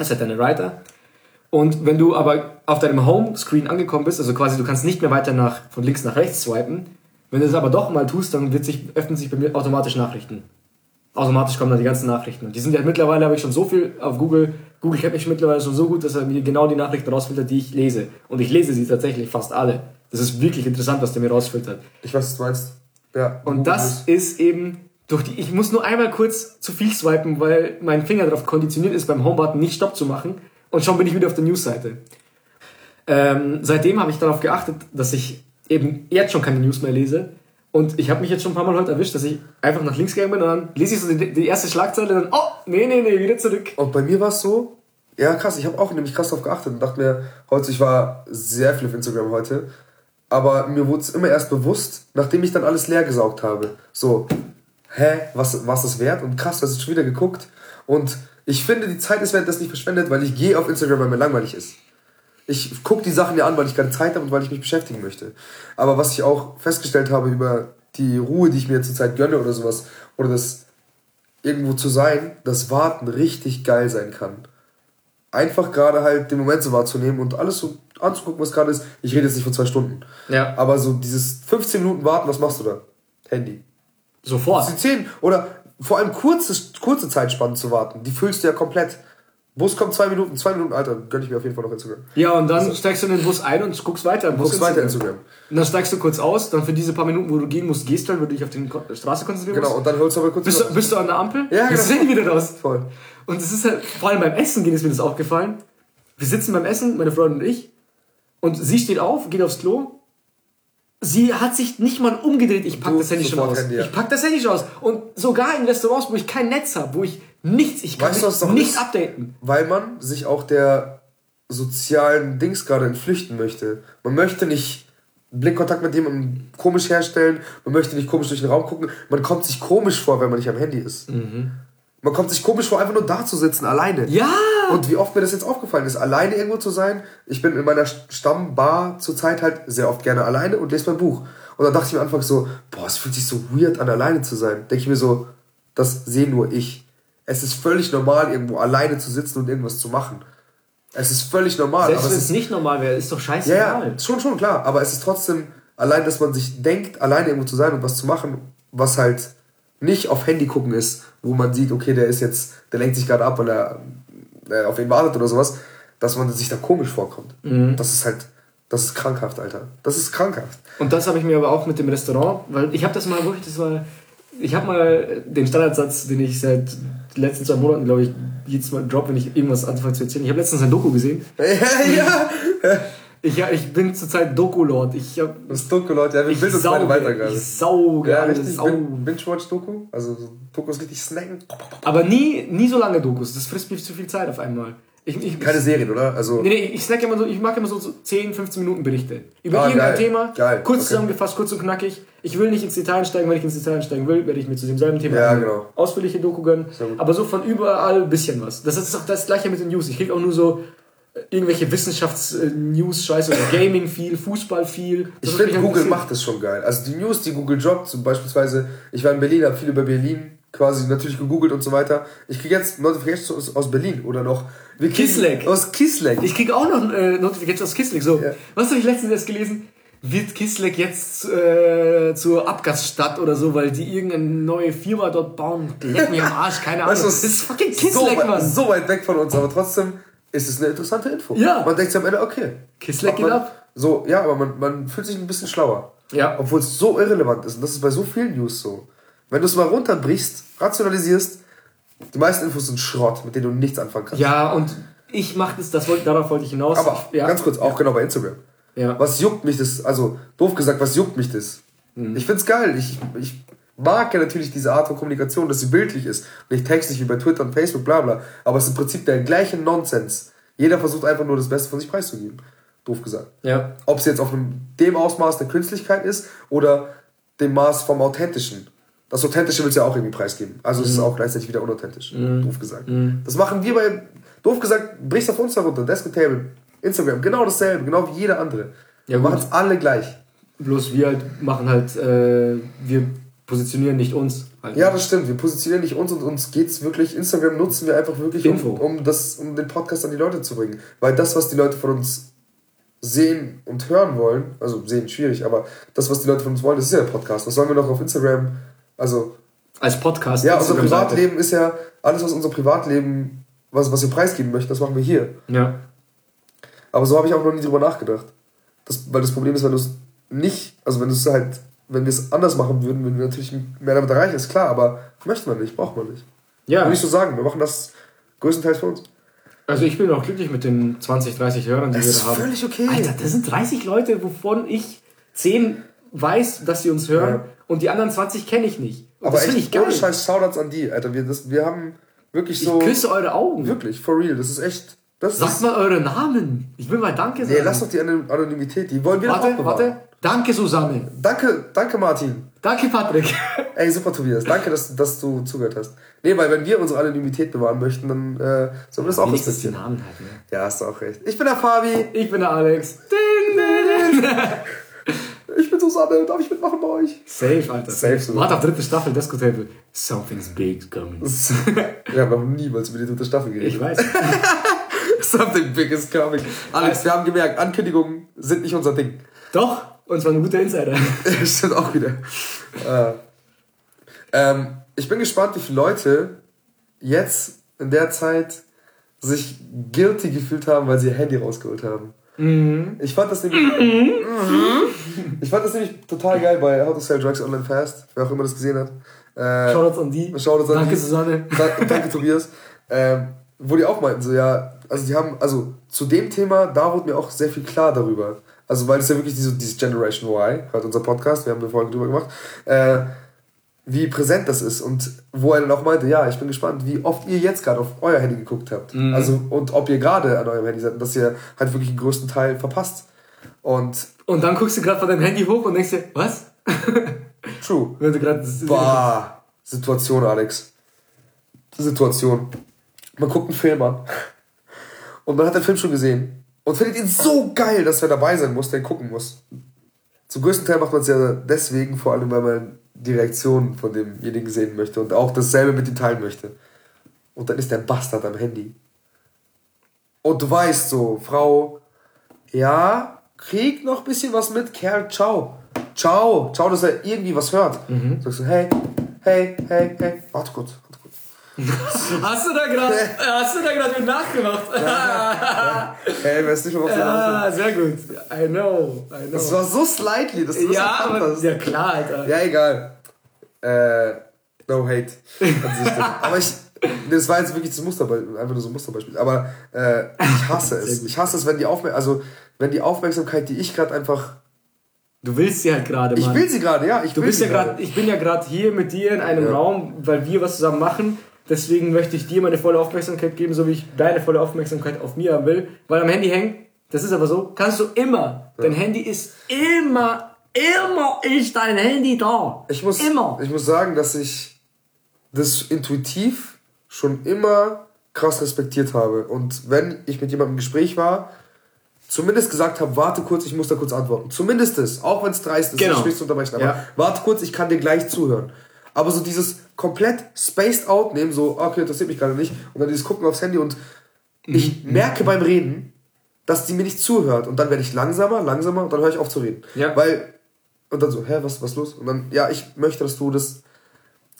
Das hat deine Writer. Und wenn du aber auf deinem Homescreen angekommen bist, also quasi du kannst nicht mehr weiter nach, von links nach rechts swipen, wenn du das aber doch mal tust, dann wird sich, öffnen sich bei mir automatisch Nachrichten. Automatisch kommen dann die ganzen Nachrichten. Und die sind ja mittlerweile, habe ich schon so viel auf Google, Google kennt mich mittlerweile schon so gut, dass er mir genau die Nachrichten rausfiltert, die ich lese. Und ich lese sie tatsächlich fast alle. Das ist wirklich interessant, was der mir rausfiltert. Ich weiß, was du meinst. Ja. Und das ist eben durch die. Ich muss nur einmal kurz zu viel swipen, weil mein Finger darauf konditioniert ist, beim Homebutton nicht Stopp zu machen. Und schon bin ich wieder auf der News-Seite. Ähm, seitdem habe ich darauf geachtet, dass ich eben jetzt schon keine News mehr lese. Und ich habe mich jetzt schon ein paar Mal heute erwischt, dass ich einfach nach links gegangen bin und dann lese ich so die, die erste Schlagzeile und dann, oh, nee, nee, nee, wieder zurück. Und bei mir war es so, ja krass, ich habe auch nämlich krass darauf geachtet und dachte mir, heute, ich war sehr viel auf Instagram heute, aber mir wurde es immer erst bewusst, nachdem ich dann alles leer gesaugt habe. So, hä, was, was ist wert? Und krass, du hast jetzt schon wieder geguckt. Und ich finde, die Zeit ist währenddessen nicht verschwendet, weil ich gehe auf Instagram, weil mir langweilig ist. Ich gucke die Sachen ja an, weil ich keine Zeit habe und weil ich mich beschäftigen möchte. Aber was ich auch festgestellt habe über die Ruhe, die ich mir zurzeit gönne oder sowas, oder das irgendwo zu sein, dass Warten richtig geil sein kann. Einfach gerade halt den Moment so wahrzunehmen und alles so anzugucken, was gerade ist. Ich rede jetzt nicht von zwei Stunden. Ja. Aber so dieses 15 Minuten warten, was machst du da? Handy. Sofort. Die 10 oder vor allem kurze, kurze Zeitspannen zu warten, die füllst du ja komplett. Bus kommt zwei Minuten, zwei Minuten, Alter, gönn ich mir auf jeden Fall noch Instagram. Ja, und dann steigst du in den Bus ein und guckst weiter. im Bus Guckst weiter Instagram. Und dann steigst du kurz aus, dann für diese paar Minuten, wo du gehen musst, gehst du dann, weil du dich auf die Straße konzentrieren Genau, und dann holst du aber kurz. Bist du, bist du an der Ampel? Ja, genau. du wieder raus. Voll. Und es ist halt, vor allem beim Essen gehen ist mir das aufgefallen. Wir sitzen beim Essen, meine Freundin und ich, und sie steht auf, geht aufs Klo. Sie hat sich nicht mal umgedreht. Ich pack Du, das Handy schon aus. Handy, ja. Ich pack das Handy schon aus. Und sogar in Restaurants, wo ich kein Netz habe, wo ich nichts, ich kann Weißt du, mich doch nicht ist? updaten. Weil man sich auch der sozialen Dings gerade entflüchten möchte. Man möchte nicht Blickkontakt mit jemandem komisch herstellen, man möchte nicht komisch durch den Raum gucken, man kommt sich komisch vor, wenn man nicht am Handy ist. Man kommt sich komisch vor, einfach nur da zu sitzen, alleine. Ja! Und wie oft mir das jetzt aufgefallen ist, alleine irgendwo zu sein. Ich bin in meiner Stammbar zurzeit halt sehr oft gerne alleine und lese mein Buch. Und dann dachte ich mir anfangs so, boah, es fühlt sich so weird an, alleine zu sein. Denke ich mir so, das sehe nur ich. Es ist völlig normal, irgendwo alleine zu sitzen und irgendwas zu machen. Es ist völlig normal. Selbst wenn es ist, nicht normal wäre, ist doch ja, scheißegal. ja, schon, schon, klar. Aber es ist trotzdem, allein, dass man sich denkt, alleine irgendwo zu sein und was zu machen, was halt nicht auf Handy gucken ist, wo man sieht, okay, der ist jetzt, der lenkt sich gerade ab, weil er äh, auf ihn wartet oder sowas, dass man sich da komisch vorkommt. Mhm. Das ist halt, das ist krankhaft, Alter. Das ist krankhaft. Und das habe ich mir aber auch mit dem Restaurant, weil ich habe das mal wirklich, das war, ich habe mal den Standardsatz, den ich seit den letzten zwei Monaten, glaube ich, jedes Mal drop, wenn ich irgendwas anfange zu erzählen. Ich habe letztens ein Doku gesehen. <laughs> ja, ja. <laughs> Ich, ja, ich bin zurzeit Doku-Lord. Ich hab, Das ist Doku, Leute. Ja, wir ich bilden uns beide weiter gerade. ich sauge, Ja, richtig. Bin- Binge-Watch-Doku. Also so Dokus richtig snacken. Aber nie, nie so lange Dokus. Das frisst mir zu viel Zeit auf einmal. Ich, ich, Keine Serien, oder? Also, Nee, nee, ich snack immer so, ich mag immer so, so 10, 15 Minuten Berichte. Über Ah, irgendein geil. Thema, Geil, kurz okay. zusammengefasst, kurz und knackig. Ich will nicht ins Detail einsteigen, wenn ich ins Detail einsteigen will, werde ich mir zu demselben Thema Ja, genau. ausführliche Doku gönnen. Aber so von überall ein bisschen was. Das ist auch das gleiche mit den News. Ich krieg auch nur so irgendwelche Wissenschafts-News-Scheiße oder Gaming viel, Fußball viel. Das ich finde, Google macht das schon geil. Also die News, die Google droppt, so beispielsweise, ich war in Berlin, habe viel über Berlin quasi natürlich gegoogelt und so weiter. Ich kriege jetzt Notifications aus, Berlin oder noch wir Kisleck. Aus Kisleck. Ich krieg auch noch äh, Notifications aus Kisleck. So, Ja. was habe ich letztens erst gelesen? Wird Kisleck jetzt äh, zur Abgasstadt oder so, weil die irgendeine neue Firma dort bauen? Leck mir am Arsch, keine Ahnung. Weißt das ist fucking so, Kisleck, weit- Mann. so weit weg von uns, aber trotzdem ist es eine interessante Info. Ja. Man denkt sich am Ende, okay. Kisleck man, geht ab. So, ja, aber man, man fühlt sich ein bisschen schlauer. Ja. Obwohl es so irrelevant ist. Und das ist bei so vielen News so. Wenn du es mal runterbrichst, rationalisierst, die meisten Infos sind Schrott, mit denen du nichts anfangen kannst. Ja, und ich mach das, das wollte, darauf wollte ich hinaus. Aber ja. ganz kurz, auch genau bei Instagram. Ja. Was juckt mich das? Also, doof gesagt, was juckt mich das? Mhm. Ich find's geil. Ich, ich mag ja natürlich diese Art von Kommunikation, dass sie bildlich ist. Nicht textlich wie bei Twitter und Facebook, bla bla. Aber es ist im Prinzip der gleiche Nonsens. Jeder versucht einfach nur das Beste von sich preiszugeben. Doof gesagt. Ja. Ob es jetzt auf dem Ausmaß der Künstlichkeit ist oder dem Maß vom Authentischen. Das Authentische willst du ja auch irgendwie preisgeben. Also Mhm. es ist auch gleichzeitig wieder unauthentisch. Doof gesagt. Das machen wir bei, doof gesagt, brichst auf uns darunter. Desk Table, Instagram, genau dasselbe, genau wie jeder andere. Ja, wir machen es alle gleich. Bloß wir halt machen halt, äh, wir positionieren nicht uns. Halt. Ja, das stimmt. Wir positionieren nicht uns und uns geht's wirklich. Instagram nutzen wir einfach wirklich, um, Info. um, das, um den Podcast an die Leute zu bringen. Weil das, was die Leute von uns sehen und hören wollen, also sehen schwierig, aber das, was die Leute von uns wollen, das ist ja der Podcast. Was sollen wir noch auf Instagram? Also, Als Podcast. ja, unser. Privatleben ist ja alles, was unser Privatleben, was, was wir preisgeben möchten, das machen wir hier. Ja. Aber so habe ich auch noch nie drüber nachgedacht. Das, weil das Problem ist, wenn du es nicht, also wenn du es halt, wenn wir es anders machen würden, würden wir natürlich mehr damit erreichen, ist klar, aber möchte man nicht, braucht man nicht. Ja. Würde ich so sagen, wir machen das größtenteils für uns. Also ich bin auch glücklich mit den 20, 30 Hörern, die Das wir ist da haben. völlig okay. Alter, das sind 30 Leute, wovon ich 10 weiß, dass sie uns hören Ja. und die anderen 20 kenne ich nicht. Und Aber das finde echt, ich geil. ohne Scheiß, Shoutouts an die, Alter. Wir, das, wir haben wirklich Ich so... küsse eure Augen. Wirklich, for real, das ist echt... Das Sagt ist, mal eure Namen. Ich will mal Danke sagen. nee, lass doch die Anon- Anonymität, die wollen wir doch auch warte, warte. Danke, Susanne. Danke, danke Martin. Danke, Patrick. <laughs> Ey, super Tobias, danke, dass, dass du zugehört hast. Nee, weil wenn wir unsere Anonymität bewahren möchten, dann äh, sollen wir das auch Wenigstens die respektieren. Namen halt, ne? Ja, hast du auch recht. Ich bin der Fabi. Ich bin der Alex. Ding, ding. <laughs> Ich bin Susanne. Darf ich mitmachen bei euch? Safe, Alter. Safe sogar. Warte auf dritte Staffel, Disco Table. Something's big coming. <laughs> Wir haben noch niemals über die dritte Staffel geredet. Ich weiß. Something big is coming. Alex, wir haben gemerkt, Ankündigungen sind nicht unser Ding. Doch, und zwar ein guter Insider. <laughs> Stimmt auch wieder. Äh, ähm, ich bin gespannt, wie viele Leute jetzt in der Zeit sich guilty gefühlt haben, weil sie ihr Handy rausgeholt haben. Ich fand das nämlich. ich fand das nämlich total geil bei How to Sell Drugs Online Fast, wer auch immer das gesehen hat. Äh, Shoutouts an die. Shoutouts an Danke, die. Susanne. Da- Danke, Tobias. Ähm, wo die auch meinten, so, ja, also die haben, also zu dem Thema, da wurde mir auch sehr viel klar darüber. Also, weil es ja wirklich diese, dieses Generation Y, hört unser Podcast, wir haben eine Folge drüber gemacht, äh, wie präsent das ist und wo er dann auch meinte, ja, ich bin gespannt, wie oft ihr jetzt gerade auf euer Handy geguckt habt. Also, und ob ihr gerade an eurem Handy seid und dass ihr halt wirklich den größten Teil verpasst. Und Und dann guckst du gerade von deinem Handy hoch und denkst dir, was? <laughs> true. <laughs> Wenn du gerade. Bah, Situation, Alex. Situation. Man guckt einen Film an und man hat den Film schon gesehen und findet ihn so geil, dass er dabei sein muss, der gucken muss. Zum größten Teil macht man es ja deswegen, vor allem, weil man die Reaktion von demjenigen sehen möchte und auch dasselbe mit ihm teilen möchte. Und dann ist der Bastard am Handy. Und du weißt so, Frau, ja, krieg noch ein bisschen was mit, Kerl, ciao. Ciao, ciao, dass er irgendwie was hört. Sagst du, hey, hey, hey, hey. Warte kurz. <laughs> Hast du da gerade hast du da gerade mit nachgemacht? <laughs> Hey, weißt nicht mehr, was du ah, sehr gut. I know. I know. Das war so slightly, dass du das ja, erkannt aber, hast. ja klar, Alter. Ja, egal. Äh, no hate. Aber ich, das war jetzt wirklich das Musterbeispiel, einfach nur so ein Musterbeispiel. Aber äh, ich hasse es. <laughs> Ich hasse es, wenn die Aufmerksamkeit, also wenn die Aufmerksamkeit, die ich gerade einfach, Du willst sie halt gerade, ich Mann. will sie gerade, ja, ich Du bist ja gerade, ich bin ja gerade hier mit dir in einem Ja. Raum, weil wir was zusammen machen. Deswegen möchte ich dir meine volle Aufmerksamkeit geben, so wie ich deine volle Aufmerksamkeit auf mir haben will. Weil am Handy hängen, das ist aber so, kannst du immer. Dein Handy ist immer, immer ist dein Handy da. Ich muss, Immer. ich muss sagen, dass ich das intuitiv schon immer krass respektiert habe. Und wenn ich mit jemandem im Gespräch war, zumindest gesagt habe, warte kurz, ich muss da kurz antworten. Zumindest das, auch wenn es dreist ist, Genau. Gespräch zu unterbrechen. Aber Ja. warte kurz, ich kann dir gleich zuhören. Aber so dieses komplett spaced out nehmen, so, okay, interessiert mich gerade nicht, und dann dieses Gucken aufs Handy und ich Mhm. merke beim Reden, dass die mir nicht zuhört. Und dann werde ich langsamer, langsamer und dann höre ich auf zu reden. Ja. Weil, und dann so, hä, was, was los? Und dann, ja, ich möchte, dass du das,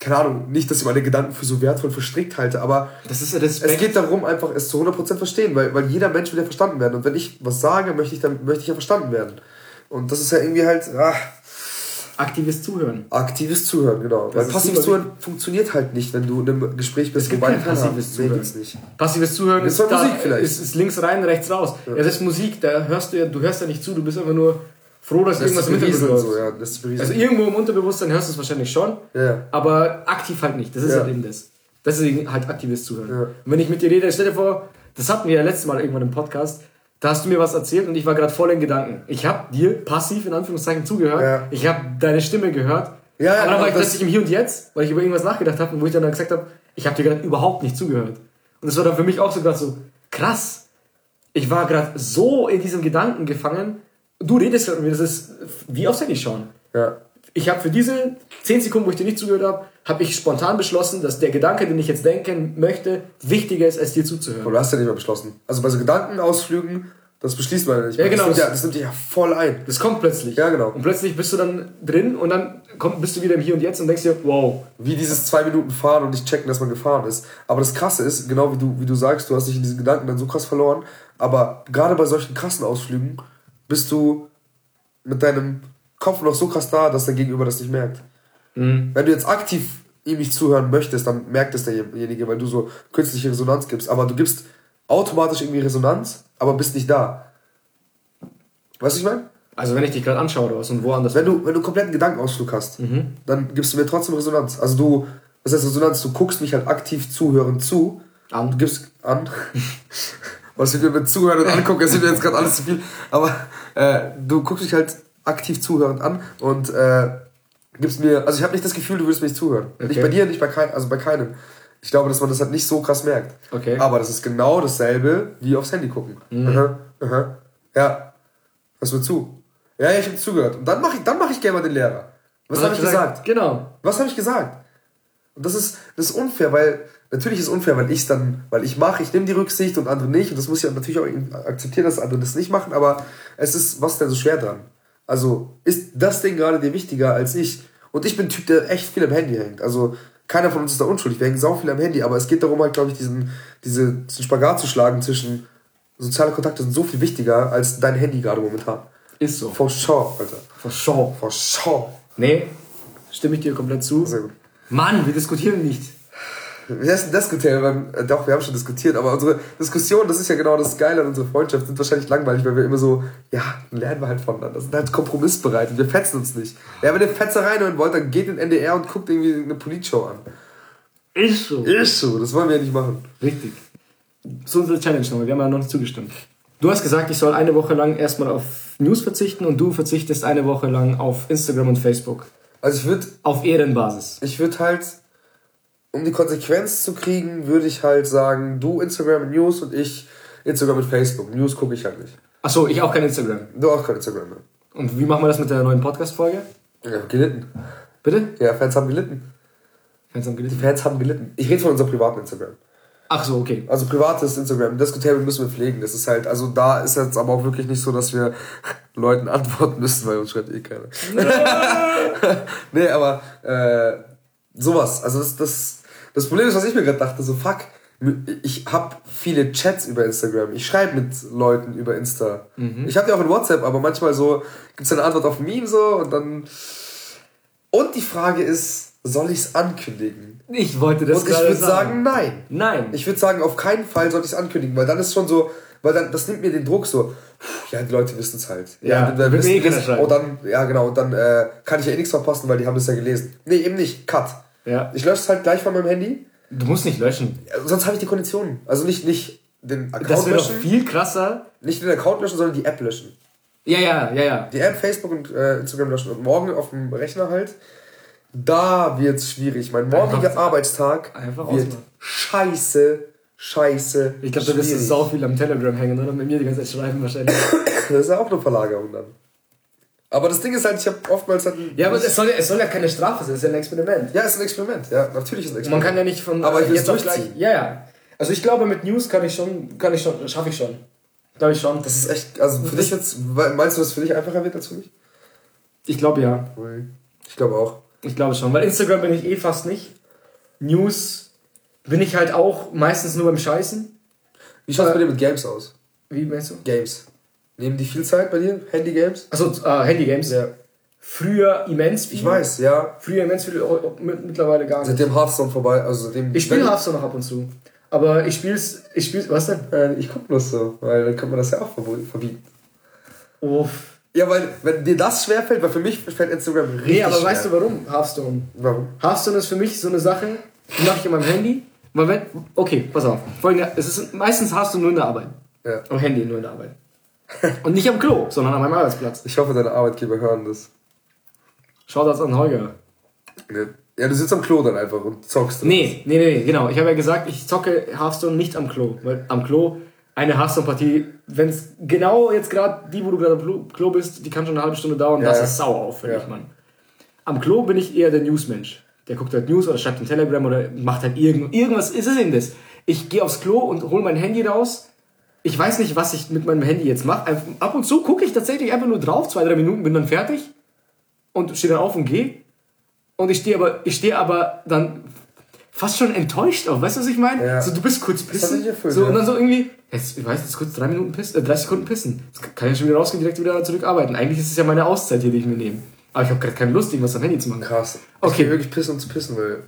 keine Ahnung, nicht, dass ich meine Gedanken für so wertvoll verstrickt halte, aber Das ist Respekt. es geht darum, einfach es zu 100% verstehen, weil, weil jeder Mensch will ja verstanden werden. Und wenn ich was sage, möchte ich, dann, möchte ich ja verstanden werden. Und das ist ja irgendwie halt, ah, Aktives Zuhören. aktives Zuhören, genau. weil ist passives Zuhören funktioniert halt nicht, wenn du in einem Gespräch bist, Es gibt kein passives Nee, Zuhören. gibt's nicht. Passives Zuhören Das ist, da, Musik vielleicht. Ist, ist links rein, rechts raus. Ja. das ist Musik, da hörst du ja, du hörst ja nicht zu, du bist einfach nur froh, dass Das irgendwas im Hintergrund so, ja, das. Also irgendwo im Unterbewusstsein hörst du es wahrscheinlich schon, Ja. aber aktiv halt nicht. Das ist Ja. halt eben das. Das ist halt aktives Zuhören. Ja. Und wenn ich mit dir rede, stell dir vor, das hatten wir ja letztes Mal irgendwann im Podcast, da hast du mir was erzählt und ich war gerade voll in Gedanken. Ich habe dir passiv in Anführungszeichen zugehört, Ja. ich habe deine Stimme gehört, Ja, ja, aber dann genau, war ich plötzlich im Hier und Jetzt, weil ich über irgendwas nachgedacht habe und wo ich dann, dann gesagt habe, ich habe dir gerade überhaupt nicht zugehört. Und das war dann für mich auch so gerade so, krass, ich war gerade so in diesem Gedanken gefangen, du redest gerade mit mir, das ist wie aufs Handy schauen. ja. Ich habe für diese 10 Sekunden, wo ich dir nicht zugehört habe, habe ich spontan beschlossen, dass der Gedanke, den ich jetzt denken möchte, wichtiger ist, als dir zuzuhören. Aber du hast ja nicht mehr beschlossen. Also bei so Gedankenausflügen, das beschließt man ja nicht. Ja, genau, Das nimmt, ja, das nimmt dich ja voll ein. Das kommt plötzlich. Ja, genau. Und plötzlich bist du dann drin und dann komm, bist du wieder im Hier und Jetzt und denkst dir, wow. Wie dieses zwei Minuten fahren und nicht checken, dass man gefahren ist. Aber das Krasse ist, genau wie du, wie du sagst, du hast dich in diesen Gedanken dann so krass verloren. Aber gerade bei solchen krassen Ausflügen bist du mit deinem Kopf noch so krass da, dass der Gegenüber das nicht merkt. Mhm. Wenn du jetzt aktiv ihm nicht zuhören möchtest, dann merkt es derjenige, weil du so künstliche Resonanz gibst. Aber du gibst automatisch irgendwie Resonanz, aber bist nicht da. Weißt du, was ich meine? Also wenn ich dich gerade anschaue oder was und woanders. Wenn du, wenn du kompletten Gedankenausflug hast, Mhm. dann gibst du mir trotzdem Resonanz. Also du, was heißt Resonanz? Du guckst mich halt aktiv zuhören zu. An. Du gibst an. <laughs> was wir mit zuhören und angucken, das ist mir jetzt gerade alles zu viel. Aber äh, du guckst mich halt aktiv zuhörend an und äh, gibst mir, also ich habe nicht das Gefühl, du würdest mir nicht zuhören. Nicht Okay. bei dir, nicht bei keinem, also bei keinem. Ich glaube, dass man das halt nicht so krass merkt. Okay. Aber das ist genau dasselbe wie aufs Handy gucken. Mhm. Aha, aha. Ja. Hörst du mir zu? Ja, ja, ich habe zugehört. Und dann mache ich, dann mach ich gerne mal den Lehrer. Was habe ich gesagt? Genau. Was habe ich gesagt? Und das ist, das ist unfair, weil natürlich ist es unfair, weil ich dann, weil ich mache, ich nehme die Rücksicht und andere nicht. Und das muss ich natürlich auch akzeptieren, dass andere das nicht machen. Aber es ist, was ist denn so schwer dran? Also ist das Ding gerade dir wichtiger als ich? Und ich bin ein Typ, der echt viel am Handy hängt. Also keiner von uns ist da unschuldig. Wir hängen sau viel am Handy. Aber es geht darum halt, glaube ich, diesen, diese, diesen Spagat zu schlagen zwischen soziale Kontakte sind so viel wichtiger als dein Handy gerade momentan. Ist so. For sure, Alter. For sure. For sure. Nee, stimme ich dir komplett zu. Sehr gut. Mann, wir diskutieren nicht. Das diskutieren? Beim- äh, Doch, wir haben schon diskutiert, aber unsere Diskussion, das ist ja genau das Geile an unserer Freundschaft, sind wahrscheinlich langweilig, weil wir immer so, ja, lernen wir halt voneinander, sind halt kompromissbereit und wir fetzen uns nicht. Ja, wenn ihr Fetzer reinhören wollt, dann geht in den NDR und guckt irgendwie eine Politshow an. Ist so. Ist so, das wollen wir ja nicht machen. Richtig. Zu unserer Challenge nochmal, wir haben ja noch nicht zugestimmt. Du hast gesagt, ich soll eine Woche lang erstmal auf News verzichten und du verzichtest eine Woche lang auf Instagram und Facebook. Also ich würde Auf Ehrenbasis. ich würd halt, um die Konsequenz zu kriegen, würde ich halt sagen, du Instagram und News und ich Instagram und Facebook. News gucke ich halt nicht. Achso, ich auch kein Instagram. Du auch kein Instagram mehr. Und wie machen wir das mit der neuen Podcast-Folge? Ja, gelitten. Bitte? Ja, Fans haben gelitten. Fans haben Die gelesen. Fans haben gelitten. Ich rede von unserem privaten Instagram. Ach so, okay. Also privates Instagram, das Kriterium müssen wir pflegen. Das ist halt, also da ist jetzt aber auch wirklich nicht so, dass wir <laughs> Leuten antworten müssen, weil uns schreibt eh keiner. <laughs> nee, aber äh, sowas. Also das, das, das Problem ist, was ich mir gerade dachte, so fuck, ich habe viele Chats über Instagram. Ich schreibe mit Leuten über Insta. Mhm. Ich habe ja auch in WhatsApp, aber manchmal so gibt es eine Antwort auf ein Meme so und dann. Und die Frage ist, soll ich es ankündigen? Ich wollte das Und ich würde sagen, nein. Nein. Ich würde sagen, auf keinen Fall soll ich es ankündigen, weil dann ist schon so, weil dann, das nimmt mir den Druck so, ja, die Leute wissen es halt. Ja, ja dann wissen, eh und dann, ja genau, und dann äh, kann ich ja eh nichts verpassen, weil die haben es ja gelesen. Nee, eben nicht, cut. Ja. Ich lösche es halt gleich von meinem Handy. Du musst nicht löschen. Sonst habe ich die Konditionen. Also nicht, nicht den Account das löschen. Das wäre viel krasser. Nicht den Account löschen, sondern die App löschen. Ja, ja, ja, ja. Die App, Facebook und äh, Instagram löschen. Und morgen auf dem Rechner halt, da wird es schwierig. Mein morgiger Arbeitstag einfach wird ausmachen. scheiße, scheiße. Ich glaube, da wirst du sau viel am Telegram hängen oder mit mir die ganze Zeit schreiben wahrscheinlich. das ist ja auch eine Verlagerung dann. Aber das Ding ist halt, ich habe oftmals halt. Ja, aber es soll, ja, es soll ja keine Strafe sein, es ist ja ein Experiment. Ja, es ist ein Experiment, ja, natürlich ist es ein Experiment. Man kann ja nicht von. Aber ich jetzt auch gleich. Ja, ja. Also ich glaube, mit News kann ich schon, kann ich schon, schaffe ich schon. Glaube ich schon. Das ist echt, also für dich jetzt, meinst du, dass es für dich einfacher wird als für mich? Ich glaube ja. Ich glaube auch. Ich glaube schon, weil Instagram bin ich eh fast nicht. News bin ich halt auch meistens nur beim Scheißen. Wie schaut es bei dir mit Games aus? Wie meinst du? Games. Nehmen die viel Zeit bei dir? Handy-Games? Achso, äh, Handy-Games? Ja. Früher immens viel. Ich weiß, ja. Früher immens viel, mittlerweile gar nicht. Seitdem Hearthstone vorbei, also seitdem... Ich spiele Hearthstone noch ab und zu. Aber ich spiel's, ich spiel's, was denn? Äh, ich guck bloß so, weil dann kann man das ja auch verbieten. Uff. Ja, weil, wenn dir das schwerfällt, weil für mich fällt Instagram richtig Nee, aber schwer. weißt du warum? Hearthstone. Warum? Hearthstone ist für mich so eine Sache, die mache ich in meinem Handy. Weil wenn, okay, pass auf. Folgende, es ist meistens Hearthstone nur in der Arbeit. Ja. Am Handy nur in der Arbeit. Und nicht am Klo, sondern an meinem Arbeitsplatz. Ich hoffe, deine Arbeitgeber hören das. Schaut das an Holger. Ja, du sitzt am Klo dann einfach und zockst. Nee, nee, nee, genau. Ich habe ja gesagt, ich zocke Hearthstone nicht am Klo. Weil am Klo eine Hearthstone-Partie, wenn es genau jetzt gerade die, wo du gerade am Klo bist, die kann schon eine halbe Stunde dauern. Ja, das ja. ist sauer auffällig, ja. Mann. Am Klo bin ich eher der Newsmensch. Der guckt halt News oder schreibt ein Telegram oder macht halt irgend, irgendwas. Ist es denn das? Ich gehe aufs Klo und hole mein Handy raus ich weiß nicht, was ich mit meinem Handy jetzt mache. Ab und zu gucke ich tatsächlich einfach nur drauf, zwei, drei Minuten, bin dann fertig und stehe dann auf und gehe. Und ich stehe aber, ich stehe aber dann fast schon enttäuscht auf. Weißt du, was ich meine? Ja. So, du bist kurz pissen. Erfüllt, so, ja. Und dann so irgendwie, jetzt, ich weiß, jetzt kurz drei Minuten pissen, äh, 30 Sekunden pissen. Jetzt kann ich schon wieder rausgehen, direkt wieder zurückarbeiten. Eigentlich ist es ja meine Auszeit hier, die ich mir nehme. Aber ich habe gerade keine Lust, irgendwas am Handy zu machen. Krass. Okay. Ich wirklich pissen und zu pissen, weil.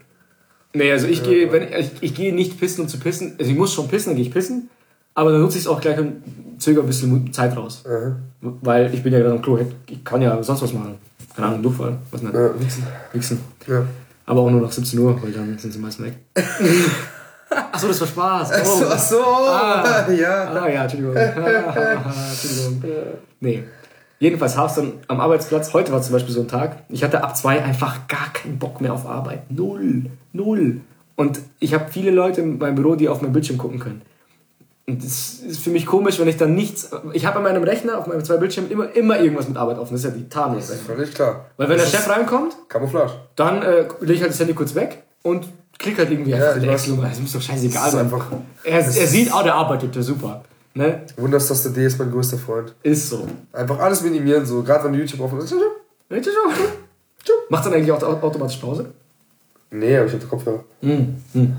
Nee, also ich ja, gehe, wenn ich, ich gehe nicht pissen und zu pissen. Also ich muss schon pissen, dann gehe ich pissen. Aber dann nutze ich es auch gleich und zögere ein bisschen Zeit raus. Mhm. Weil ich bin ja gerade am Klo. Ich kann ja sonst was machen. Keine Ahnung, Durchfall. Was nicht. Ja, wichsen. Wichsen. Ja. Aber auch nur nach 17 Uhr, weil dann sind sie meist weg. <laughs> Achso, das war Spaß. Oh. Ach so, ach so. Ah, <laughs> ja. Ah, ja, Entschuldigung. <laughs> Entschuldigung. Nee. Jedenfalls Hearthstone am Arbeitsplatz. Heute war zum Beispiel so ein Tag. Ich hatte ab zwei einfach gar keinen Bock mehr auf Arbeit. Null. Null. Und ich habe viele Leute in meinem Büro, die auf meinem Bildschirm gucken können. Und das ist für mich komisch, wenn ich dann nichts. Ich habe an meinem Rechner, auf meinen zwei Bildschirmen, immer, immer irgendwas mit Arbeit offen. Das ist ja die Tarnung. Das ist völlig klar. Weil wenn das der Chef reinkommt, Camouflage. dann äh, lege ich halt das Handy kurz weg und klicke halt irgendwie ja, einfach. Das muss doch scheißegal sein. Einfach, er, er sieht, oh, der arbeitet ja super. Ne? Wunderstaste D ist mein größter Freund. Ist so. Einfach alles minimieren, so. Gerade wenn du YouTube offen ist. Macht dann eigentlich auch automatisch Pause? Nee, aber ich habe Kopfhörer. Mm, mm.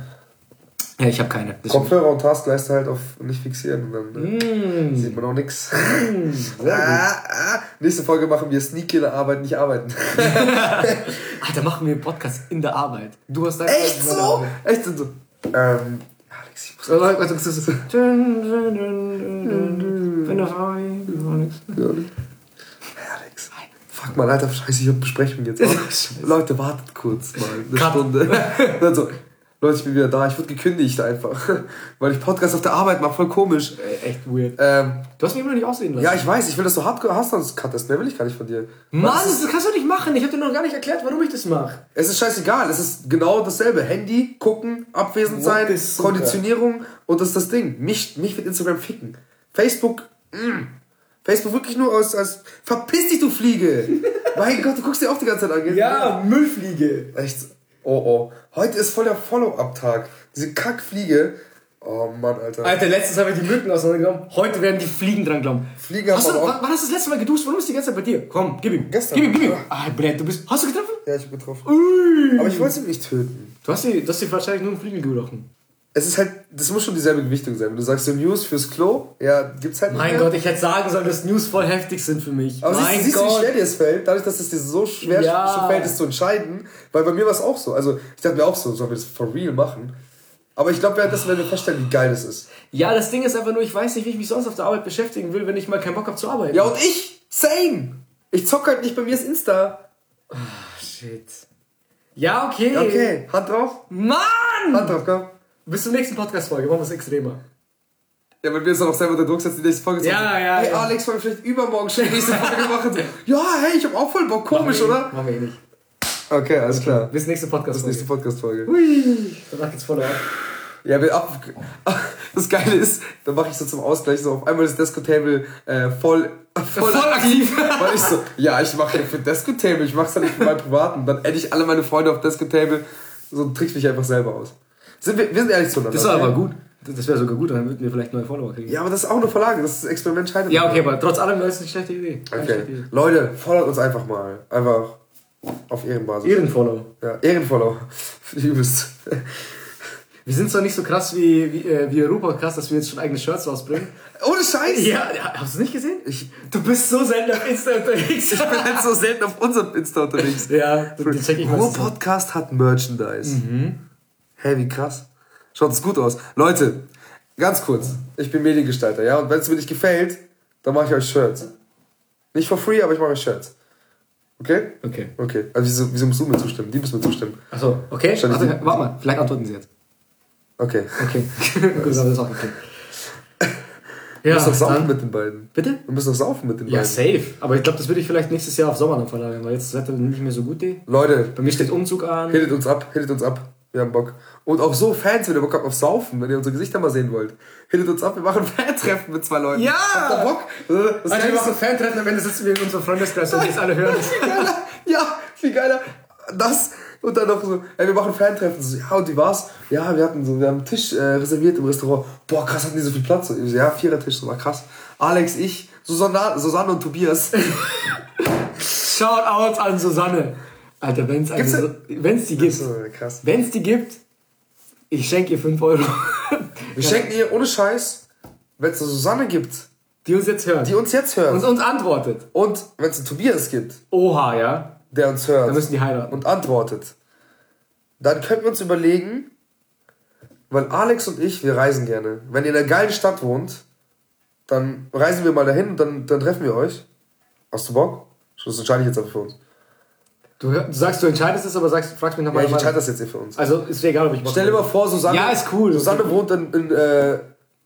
Ja, ich habe keine. Kopfhörer und Taskleiste halt auf nicht fixieren. Und dann ne? mm. sieht man auch nichts. Mm, ah, ah. Nächste Folge machen wir Sneaky in der Arbeit, nicht arbeiten. <laughs> Alter, machen wir einen Podcast in der Arbeit. Du hast deine Echt so? Echt so? Ähm, Alex, ich muss. Also, also, also, so. Wenn du Alex. Fuck mal, Alter, scheiße, ich hab Besprechung jetzt. <laughs> Leute, wartet kurz mal. Eine Cut. Stunde. Dann <laughs> so, Leute, ich bin wieder da. Ich wurde gekündigt einfach. <laughs> Weil ich Podcast auf der Arbeit mache. Voll komisch. Äh, echt weird. Ähm, du hast mich immer noch nicht aussehen lassen. Ja, ich weiß. Ich will, dass du hardcore hast, sonst cuttest. Mehr will ich gar nicht von dir. Mann, das, das kannst du nicht machen. Ich habe dir noch gar nicht erklärt, warum ich das mache. Es ist scheißegal. Es ist genau dasselbe. Handy, gucken, abwesend sein, Konditionierung. Und das ist das Ding. Mich, mich wird Instagram ficken. Facebook, mh. Facebook wirklich nur aus, als verpiss dich, du Fliege! <laughs> mein Gott, du guckst dir auch die ganze Zeit an. Ja, Müllfliege. Echt. Oh oh. Heute ist voll der Follow-up-Tag. Diese Kackfliege. Oh Mann, Alter. Alter, letztens haben wir die Mücken auseinandergenommen. Heute werden die Fliegen dran genommen. Fliegen haben hast du, wann, wann hast du das letzte Mal geduscht? Warum ist die ganze Zeit bei dir? Komm, gib ihm. Gestern. Gib ihm, gib ihm. Ah, Brett, du bist. Hast du getroffen? Ja, ich bin getroffen. Ui. Aber ich wollte sie nicht töten. Du hast die, du hast die wahrscheinlich nur im Flügel gebrochen. Es ist halt, das muss schon dieselbe Gewichtung sein. Wenn du sagst so News fürs Klo, ja, gibt's halt nicht Mein mehr. Gott, ich hätte sagen sollen, dass News voll heftig sind für mich. Aber mein siehst, siehst du, wie Gott. schwer dir es fällt, dadurch, dass es dir so schwer Ja. fällt, es zu entscheiden. Weil bei mir war es auch so. Also, ich dachte mir auch so, sollen wir das for real machen? Aber ich glaube, währenddessen werden wir feststellen, wie geil das ist. Ja, das Ding ist einfach nur, ich weiß nicht, wie ich mich sonst auf der Arbeit beschäftigen will, wenn ich mal keinen Bock habe zu arbeiten. Ja, und ich? Same! Ich zock halt nicht bei mir das Insta. Shit. Ja, okay. Okay, Hand drauf. Mann! Hand drauf, komm. Bis zur nächsten Podcast-Folge. Machen wir es extremer. Ja, weil wir uns dann auch selber unter Druck setzen, die nächste Folge zu Ja, machen. ja, Hey, ja. Alex, wollen wir vielleicht übermorgen schon die nächste Folge <laughs> machen? Ja, hey, ich hab auch voll Bock. Komisch, Machen wir- oder? Machen wir eh nicht. Okay, alles klar. Bis nächste Das Podcast-Folge. Podcast-Folge. Hui. Danach geht's voll ab. Ja, wir ab, das Geile ist, da mache ich so zum Ausgleich so auf einmal das Desco-Table äh, voll, voll, Voll aktiv. Weil ich so, ja, ich mache ja für Desco-Table, ich mach's ja nicht für meinen privaten. Dann adde ich alle meine Freunde auf Desco-Table, so trickst mich einfach selber aus. Sind wir, wir sind ehrlich zueinander. Das war aber gut. Das wäre sogar gut, dann würden wir vielleicht neue Follower kriegen. Ja, aber das ist auch eine Verlage, das ist das Experiment scheitert. Ja, okay, aber trotz allem war es eine schlechte Idee. Keine Okay. schlechte Idee. Leute, fordert uns einfach mal. Einfach auf Ehrenbasis. Ehrenfollow. Ja, Ehrenfollow. <laughs> Übelst. Wir sind zwar nicht so krass wie, wie, äh, wie Europa krass, dass wir jetzt schon eigene Shirts rausbringen. Ohne Scheiß! Ja, ja hast du nicht gesehen? Ich, Du bist so selten auf Insta unterwegs. ich bin halt so selten auf unserem Insta unterwegs. ja, den check ich mal. Ruhr Podcast hat Merchandise. Hä, wie krass. Schaut es gut aus. Leute, ganz kurz. Ich bin Mediengestalter, ja? Und wenn es mir nicht gefällt, dann mache ich euch Shirts. Nicht for free, aber ich mache euch Shirts. Okay? Okay. Okay. Also wieso, wieso musst du mir zustimmen? Die müssen mir zustimmen. Achso, okay. Dich Warte, die- mal, vielleicht antworten sie jetzt. Okay. Okay. <laughs> Gut, das ist auch okay. Wir Ja, müssen doch saufen dann, mit den beiden. bitte? Wir müssen doch saufen mit den Ja, beiden. safe. Aber ich glaube, das würde ich vielleicht nächstes Jahr auf Sommer dann verlagern, weil jetzt das Wetter nicht mehr so gut. eh. Leute, Bei mir steht Umzug an. hittet uns ab, hittet uns ab. Wir haben Bock. Und auch so Fans, wenn ihr Bock habt auf Saufen, wenn ihr unsere Gesichter mal sehen wollt. Hittet uns ab, wir machen Fan-Treffen mit zwei Leuten. Ja! Habt ihr Bock? Das Also wir machen Fan-Treffen, am Ende sitzen wir in unserem Freundeskreis und die jetzt alle hören. <laughs> geiler. Ja, viel geiler. Das und dann noch so, ey, wir machen Fan-Treffen. So, ja, und wie war's? Ja, wir hatten so, wir haben einen Tisch äh, reserviert im Restaurant. Boah, krass, hatten die so viel Platz? So, ja, Vierer-Tisch, so war krass. Alex, ich, Susanne, Susanne und Tobias. <laughs> Shoutouts an Susanne. Alter, wenn es die gibt, So, wenn es die gibt, ich schenke ihr 5 Euro. Wir schenken ihr ohne Scheiß, wenn es eine Susanne gibt, Die uns jetzt hören. die uns jetzt hört. und uns antwortet. Und wenn es einen Tobias gibt, Oha, ja. der uns hört. Dann müssen die heiraten. und antwortet, dann könnten wir uns überlegen, weil Alex und ich, wir reisen gerne. Wenn ihr in einer geilen Stadt wohnt, dann reisen wir mal dahin und dann, dann treffen wir euch. Hast du Bock? Das entscheide ich jetzt aber für uns. Du, sagst, du entscheidest es, aber sagst, fragst mich Ja, nochmal. ich entscheide das jetzt hier für uns. Also ist mir egal, ob ich Bock Stell dir mal vor, Susanne, Ja, ist cool. Susanne wohnt in, in äh,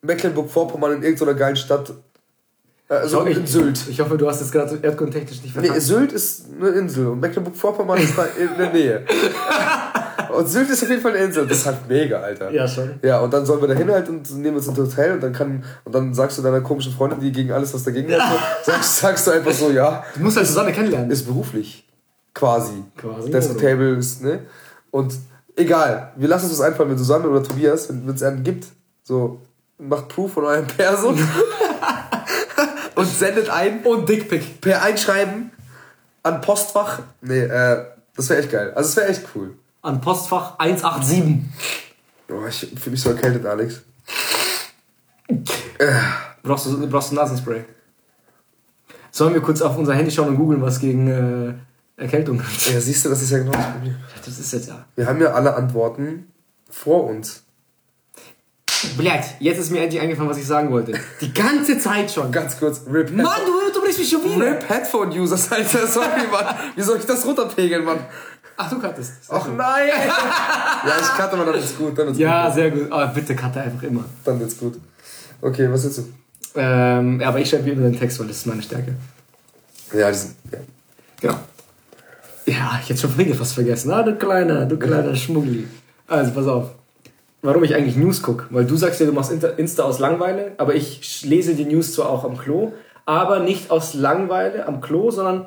Mecklenburg-Vorpommern in irgendeiner geilen Stadt. Äh, Also ich, in Sylt. Ich hoffe, du hast es gerade erdkundtechnisch nicht Nee, verstanden. Sylt ist eine Insel und Mecklenburg-Vorpommern ist da in der Nähe. <laughs> und Sylt ist auf jeden Fall eine Insel. Das ist halt mega, Alter. ja, schon. Ja, und dann sollen wir da hin halt und nehmen uns ein Hotel und dann kann und dann sagst du deiner komischen Freundin, die gegen alles, was dagegen ist, so, sagst, sagst du einfach so, ja, Du musst halt Susanne kennenlernen. ist beruflich. Quasi. Quasi, Das also. Table ist, ne? Und egal, wir lassen uns was einfallen mit Susanne oder Tobias, wenn es einen gibt. So, macht Proof von eurem Perso <laughs> und sendet ein Und Dickpick. per Einschreiben an Postfach. Nee, äh, das wäre echt geil. Also, es wäre echt cool. An Postfach 187. Oh, ich fühle mich so erkältet, Alex. Brauchst du, brauchst du Nasenspray? Sollen wir kurz auf unser Handy schauen und googeln, was gegen äh, Erkältung gibt? Ja, siehst du, das ist ja genau das Problem. Das ist jetzt ja. Wir haben ja alle Antworten vor uns. Blöd, jetzt ist mir endlich eingefallen, was ich sagen wollte. Die ganze Zeit schon. Ganz kurz, RIP. Mann, du, du brichst mich schon wieder. RIP Headphone-Users, <laughs> Alter. Sorry, Mann. Wie soll ich das runterpegeln, Mann? Ach, du kattest. Ach nein! ja, ich cutte mal, dann wird's gut. Dann wird's Ja, gut. sehr gut. Aber bitte cutte einfach immer. Dann wird's gut. Okay, was willst du? Ähm, aber ich schreibe immer den Text, weil das ist meine Stärke. Ja, die sind. Ja. Genau. Ja, ich hätte schon Dinge fast vergessen. Ah, du kleiner, du kleiner Schmuggli. Also, pass auf. Warum ich eigentlich News gucke. Weil du sagst ja, du machst Insta aus Langeweile, aber ich lese die News zwar auch am Klo, aber nicht aus Langeweile am Klo, sondern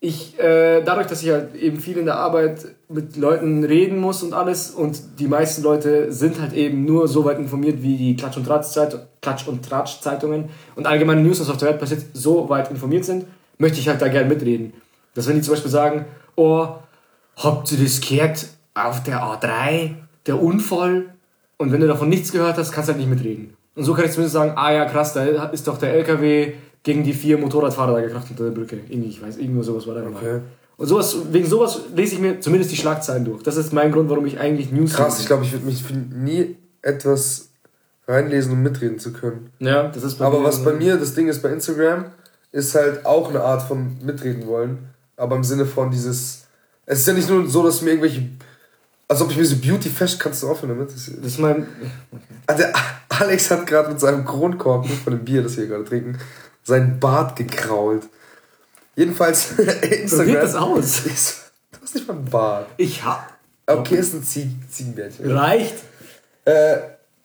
ich, äh, dadurch, dass ich halt eben viel in der Arbeit mit Leuten reden muss und alles und die meisten Leute sind halt eben nur so weit informiert, wie die Klatsch- und Tratsch-Zeitungen Klatsch und Tratsch -Zeitungen und allgemeine News, was auf der Welt passiert, so weit informiert sind, möchte ich halt da gerne mitreden. Dass wenn die zum Beispiel sagen, oh, habt ihr das gehört auf der A3, der Unfall? Und wenn du davon nichts gehört hast, kannst du halt nicht mitreden. Und so kann ich zumindest sagen, ah ja krass, da ist doch der LKW gegen die vier Motorradfahrer da gekracht unter der Brücke. Irgendwie, ich weiß, irgendwo sowas war da. Okay. Und sowas, wegen sowas lese ich mir zumindest die Schlagzeilen durch. Das ist mein Grund, warum ich eigentlich News Krass, ich glaube, ich würde mich nie etwas reinlesen, um mitreden zu können. Ja, das ist bei Aber was bei mir das Ding ist bei Instagram, ist halt auch eine Art von mitreden wollen. Aber im Sinne von dieses. Es ist ja nicht nur so, dass mir irgendwelche. Als ob ich mir so Beauty Fashion kannst du aufhören damit. Das, das ist mein. Also Alex hat gerade mit seinem Kronkorken von dem Bier, das wir gerade trinken, sein Bart gekrault. Jedenfalls <laughs> Instagram. Sieht das aus. <laughs> Ist, du hast nicht mal einen Bart. Ich hab. Okay, ist ein Ziegen Ziegenbärtchen. Reicht. Äh,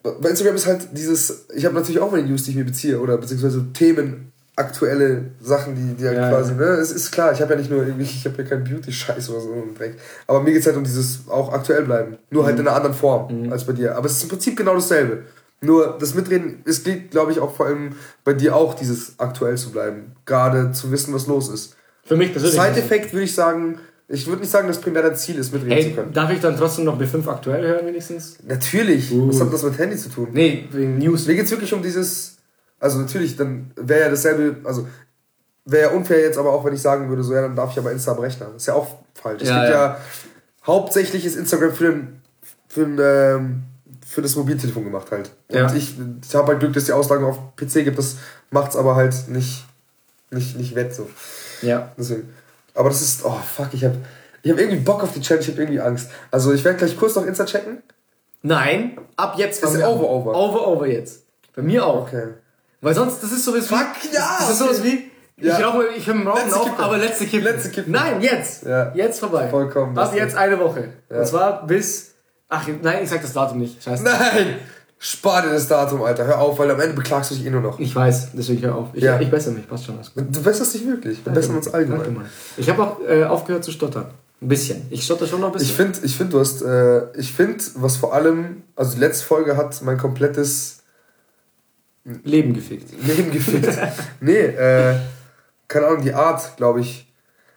bei Instagram ist halt dieses, ich habe natürlich auch meine News, die ich mir beziehe, oder beziehungsweise Themen, aktuelle Sachen, die, die halt ja, quasi, ne, es ist klar, ich habe ja nicht nur irgendwie, ich habe ja keinen Beauty-Scheiß oder so einen Dreck. Aber mir geht es halt um dieses auch aktuell bleiben. Nur halt mhm. halt in einer anderen Form mhm. als bei dir. Aber es ist im Prinzip genau dasselbe. Nur das Mitreden, es geht, glaube ich, auch vor allem bei dir auch, dieses aktuell zu bleiben. Gerade zu wissen, was los ist. Für mich persönlich. Side-Effekt würde ich sagen, ich würde nicht sagen, dass primär dein Ziel ist, mitreden Ey, zu können. Darf ich dann trotzdem noch B5 aktuell hören, wenigstens? Natürlich. Uh. Was hat das mit Handy zu tun? Nee, wegen News. Mir geht es wirklich um dieses. Also, natürlich, dann wäre ja dasselbe. Also, wäre ja unfair jetzt aber auch, wenn ich sagen würde, so, ja, dann darf ich aber Insta. Das ist ja auch falsch. Ja, es gibt ja. ja. Hauptsächlich ist Instagram für den. Für den ähm, für das Mobiltelefon gemacht halt. Ja. Und ich, ich habe halt Glück, dass die Auslagen auf PC gibt. Das macht es aber halt nicht, nicht, nicht wett so. Ja. Deswegen. Aber das ist, oh fuck, ich habe ich hab irgendwie Bock auf die Challenge, ich habe irgendwie Angst. Also ich werde gleich kurz noch Insta checken. Nein, ab jetzt ist over, over. Over, over jetzt. Bei mir auch. Okay. Weil sonst, das ist sowas wie. Fuck, ja! Das ist sowas wie. Ja. Ich rauche, ich höre im Rauchen letzte auf, aber letzte Kippe. Letzte Kippe. Nein, jetzt. Ja. Jetzt vorbei. Vollkommen. Ab jetzt eine Woche. Ja. Und zwar bis Ach, nein, ich sag das Datum nicht. Scheiße. Nein! Spar dir das Datum, Alter. Hör auf, weil am Ende beklagst du dich eh nur noch. Ich weiß, deswegen hör auf. Ich, ja. ich bessere mich, passt schon. Alles gut. Du besserst dich wirklich. Wir bessern uns allgemein. Ich habe auch äh, aufgehört zu stottern. Ein bisschen. Ich stotter schon noch ein bisschen. Ich finde, ich find, du hast, äh, ich finde, was vor allem, also die letzte Folge hat mein komplettes Leben gefickt. <laughs> Leben gefickt. nee, äh, keine Ahnung, die Art, glaube ich.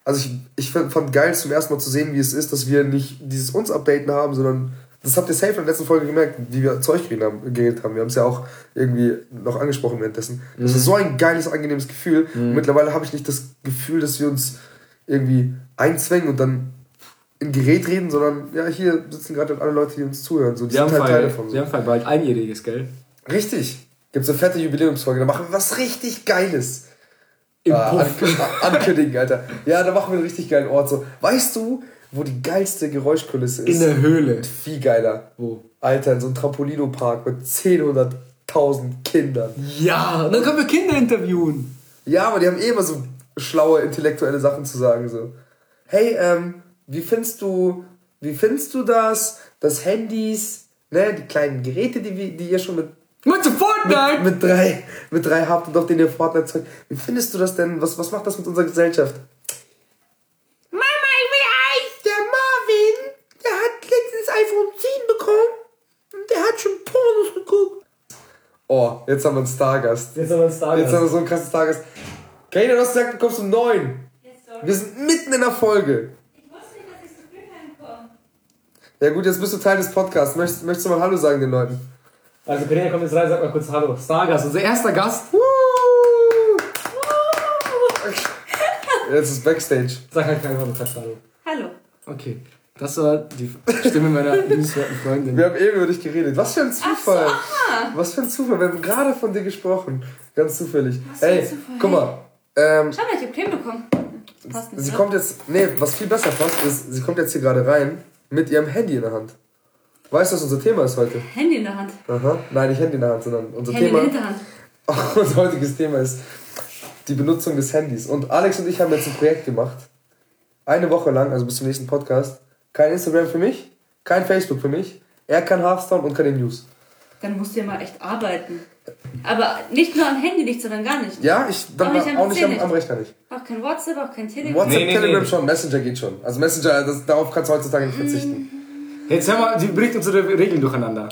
Also ich, ich fand geil zum ersten Mal zu sehen, wie es ist, dass wir nicht dieses uns updaten haben, sondern das habt ihr safe in der letzten Folge gemerkt, wie wir zu euch geredet haben. Geredet haben. Wir haben es ja auch irgendwie noch angesprochen währenddessen. Mhm. Das ist so ein geiles, angenehmes Gefühl. Mhm. Mittlerweile habe ich nicht das Gefühl, dass wir uns irgendwie einzwängen und dann in Gerät reden, sondern ja, hier sitzen gerade alle Leute, die uns zuhören. So, die wir sind halt Teil davon. So. Wir haben bald einjähriges, gell? Richtig. Gibt es eine fette Jubiläumsfolge, da machen wir was richtig Geiles. Im ah, <laughs> ankündigen, Alter. Ja, da machen wir einen richtig geilen Ort. So, weißt du, wo die geilste Geräuschkulisse ist. In der Höhle. Viel geiler. Wo? Alter, in so einem Trampolino-Park mit 10.000, 100.000 Kindern. Ja, und dann können wir Kinder interviewen. Ja, aber die haben eh immer so schlaue intellektuelle Sachen zu sagen. So, hey, ähm, wie findest du, wie findest du das, dass Handys, ne, die kleinen Geräte, die, die ihr schon mit mit Fortnite? Mit, mit, drei, mit drei habt und auf denen ihr Fortnite zeugt. Wie findest du das denn? Was, was macht das mit unserer Gesellschaft? iPhone 10 bekommen und der hat schon Pornos geguckt. Oh, jetzt haben wir einen Stargast. Jetzt haben wir einen Stargast. Jetzt haben wir so einen krassen Stargast. Karina, du hast gesagt, du kommst um 9. wir sind mitten in der Folge. Ich wusste nicht, dass ich so früh heimkomme. Ja gut, jetzt bist du Teil des Podcasts. Möchtest, möchtest du mal Hallo sagen den Leuten? Also Karina kommt jetzt rein, sag mal kurz Hallo. Stargast, unser erster Gast. Woo! Jetzt ist Backstage. Sag halt kein Hallo, Hallo. Hallo. Okay. Das war die Stimme meiner <laughs> liebenswerten Freundin. Wir haben eben über dich geredet. Was für ein Zufall. So, Was für ein Zufall. Wir haben gerade von dir gesprochen. Ganz zufällig. Was Ey, Zufall? guck mal. Ähm, Schau mal, ich hab Creme bekommen. Passt nicht, sie oder? kommt jetzt, nee, was viel besser passt, ist, sie kommt jetzt hier gerade rein mit ihrem Handy in der Hand. Weißt du, was unser Thema ist heute? Handy in der Hand. Aha. Nein, nicht Handy in der Hand, sondern unser Handy Thema. In der Hinterhand. <laughs> unser heutiges Thema ist die Benutzung des Handys. Und Alex und ich haben jetzt ein Projekt gemacht. Eine Woche lang, also bis zum nächsten Podcast kein Instagram für mich, kein Facebook für mich. Er kann Hearthstone und keine News. Dann musst du ja mal echt arbeiten. Aber nicht nur am Handy nicht, sondern gar nicht. Ja, ich dann Auch nicht am auch nicht am, nicht. am Rechner nicht. Auch kein WhatsApp, auch kein Telegram. WhatsApp, Nee, nee, Telegram nee. schon, Messenger geht schon. Also Messenger, das, darauf kannst du heutzutage nicht verzichten. Jetzt hör mal, sie bringt unsere Regeln durcheinander.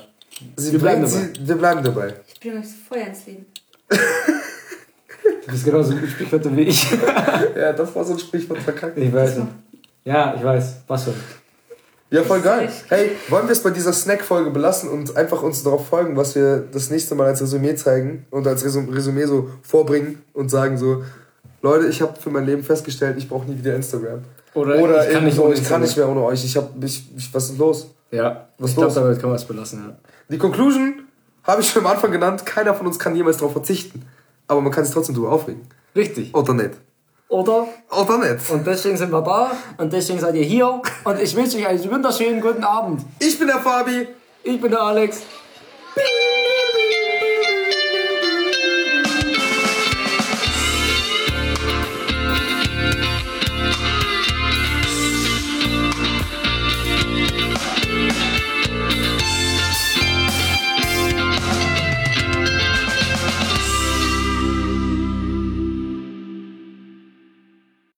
Sie Wir bleiben sie, wir bleiben dabei. Ich bringe euch Feuer ins Leben. Du bist genauso ein Sprichwörter wie ich. <laughs> Ja, das war so ein Sprichwort verkackt. Ich weiß. Ja, ich weiß. Was schon. Ja, voll geil. Hey, wollen wir es bei dieser Snack-Folge belassen und einfach uns darauf folgen, was wir das nächste Mal als Resümee zeigen und als Resum- Resümee so vorbringen und sagen so, Leute, ich habe für mein Leben festgestellt, ich brauche nie wieder Instagram. Oder Oder ich kann nicht so, ich kann nicht mehr ohne euch. Ich hab, ich, ich, was ist los? Ja, Was ich glaube, damit kann man es belassen. Ja. Die Conclusion habe ich schon am Anfang genannt. Keiner von uns kann jemals darauf verzichten. Aber man kann sich trotzdem drüber aufregen. Richtig. Oder nicht. Oder? Oder nicht. Und deswegen sind wir da und deswegen seid ihr hier und ich wünsche euch einen wunderschönen guten Abend. Ich bin der Fabi. Ich bin der Alex.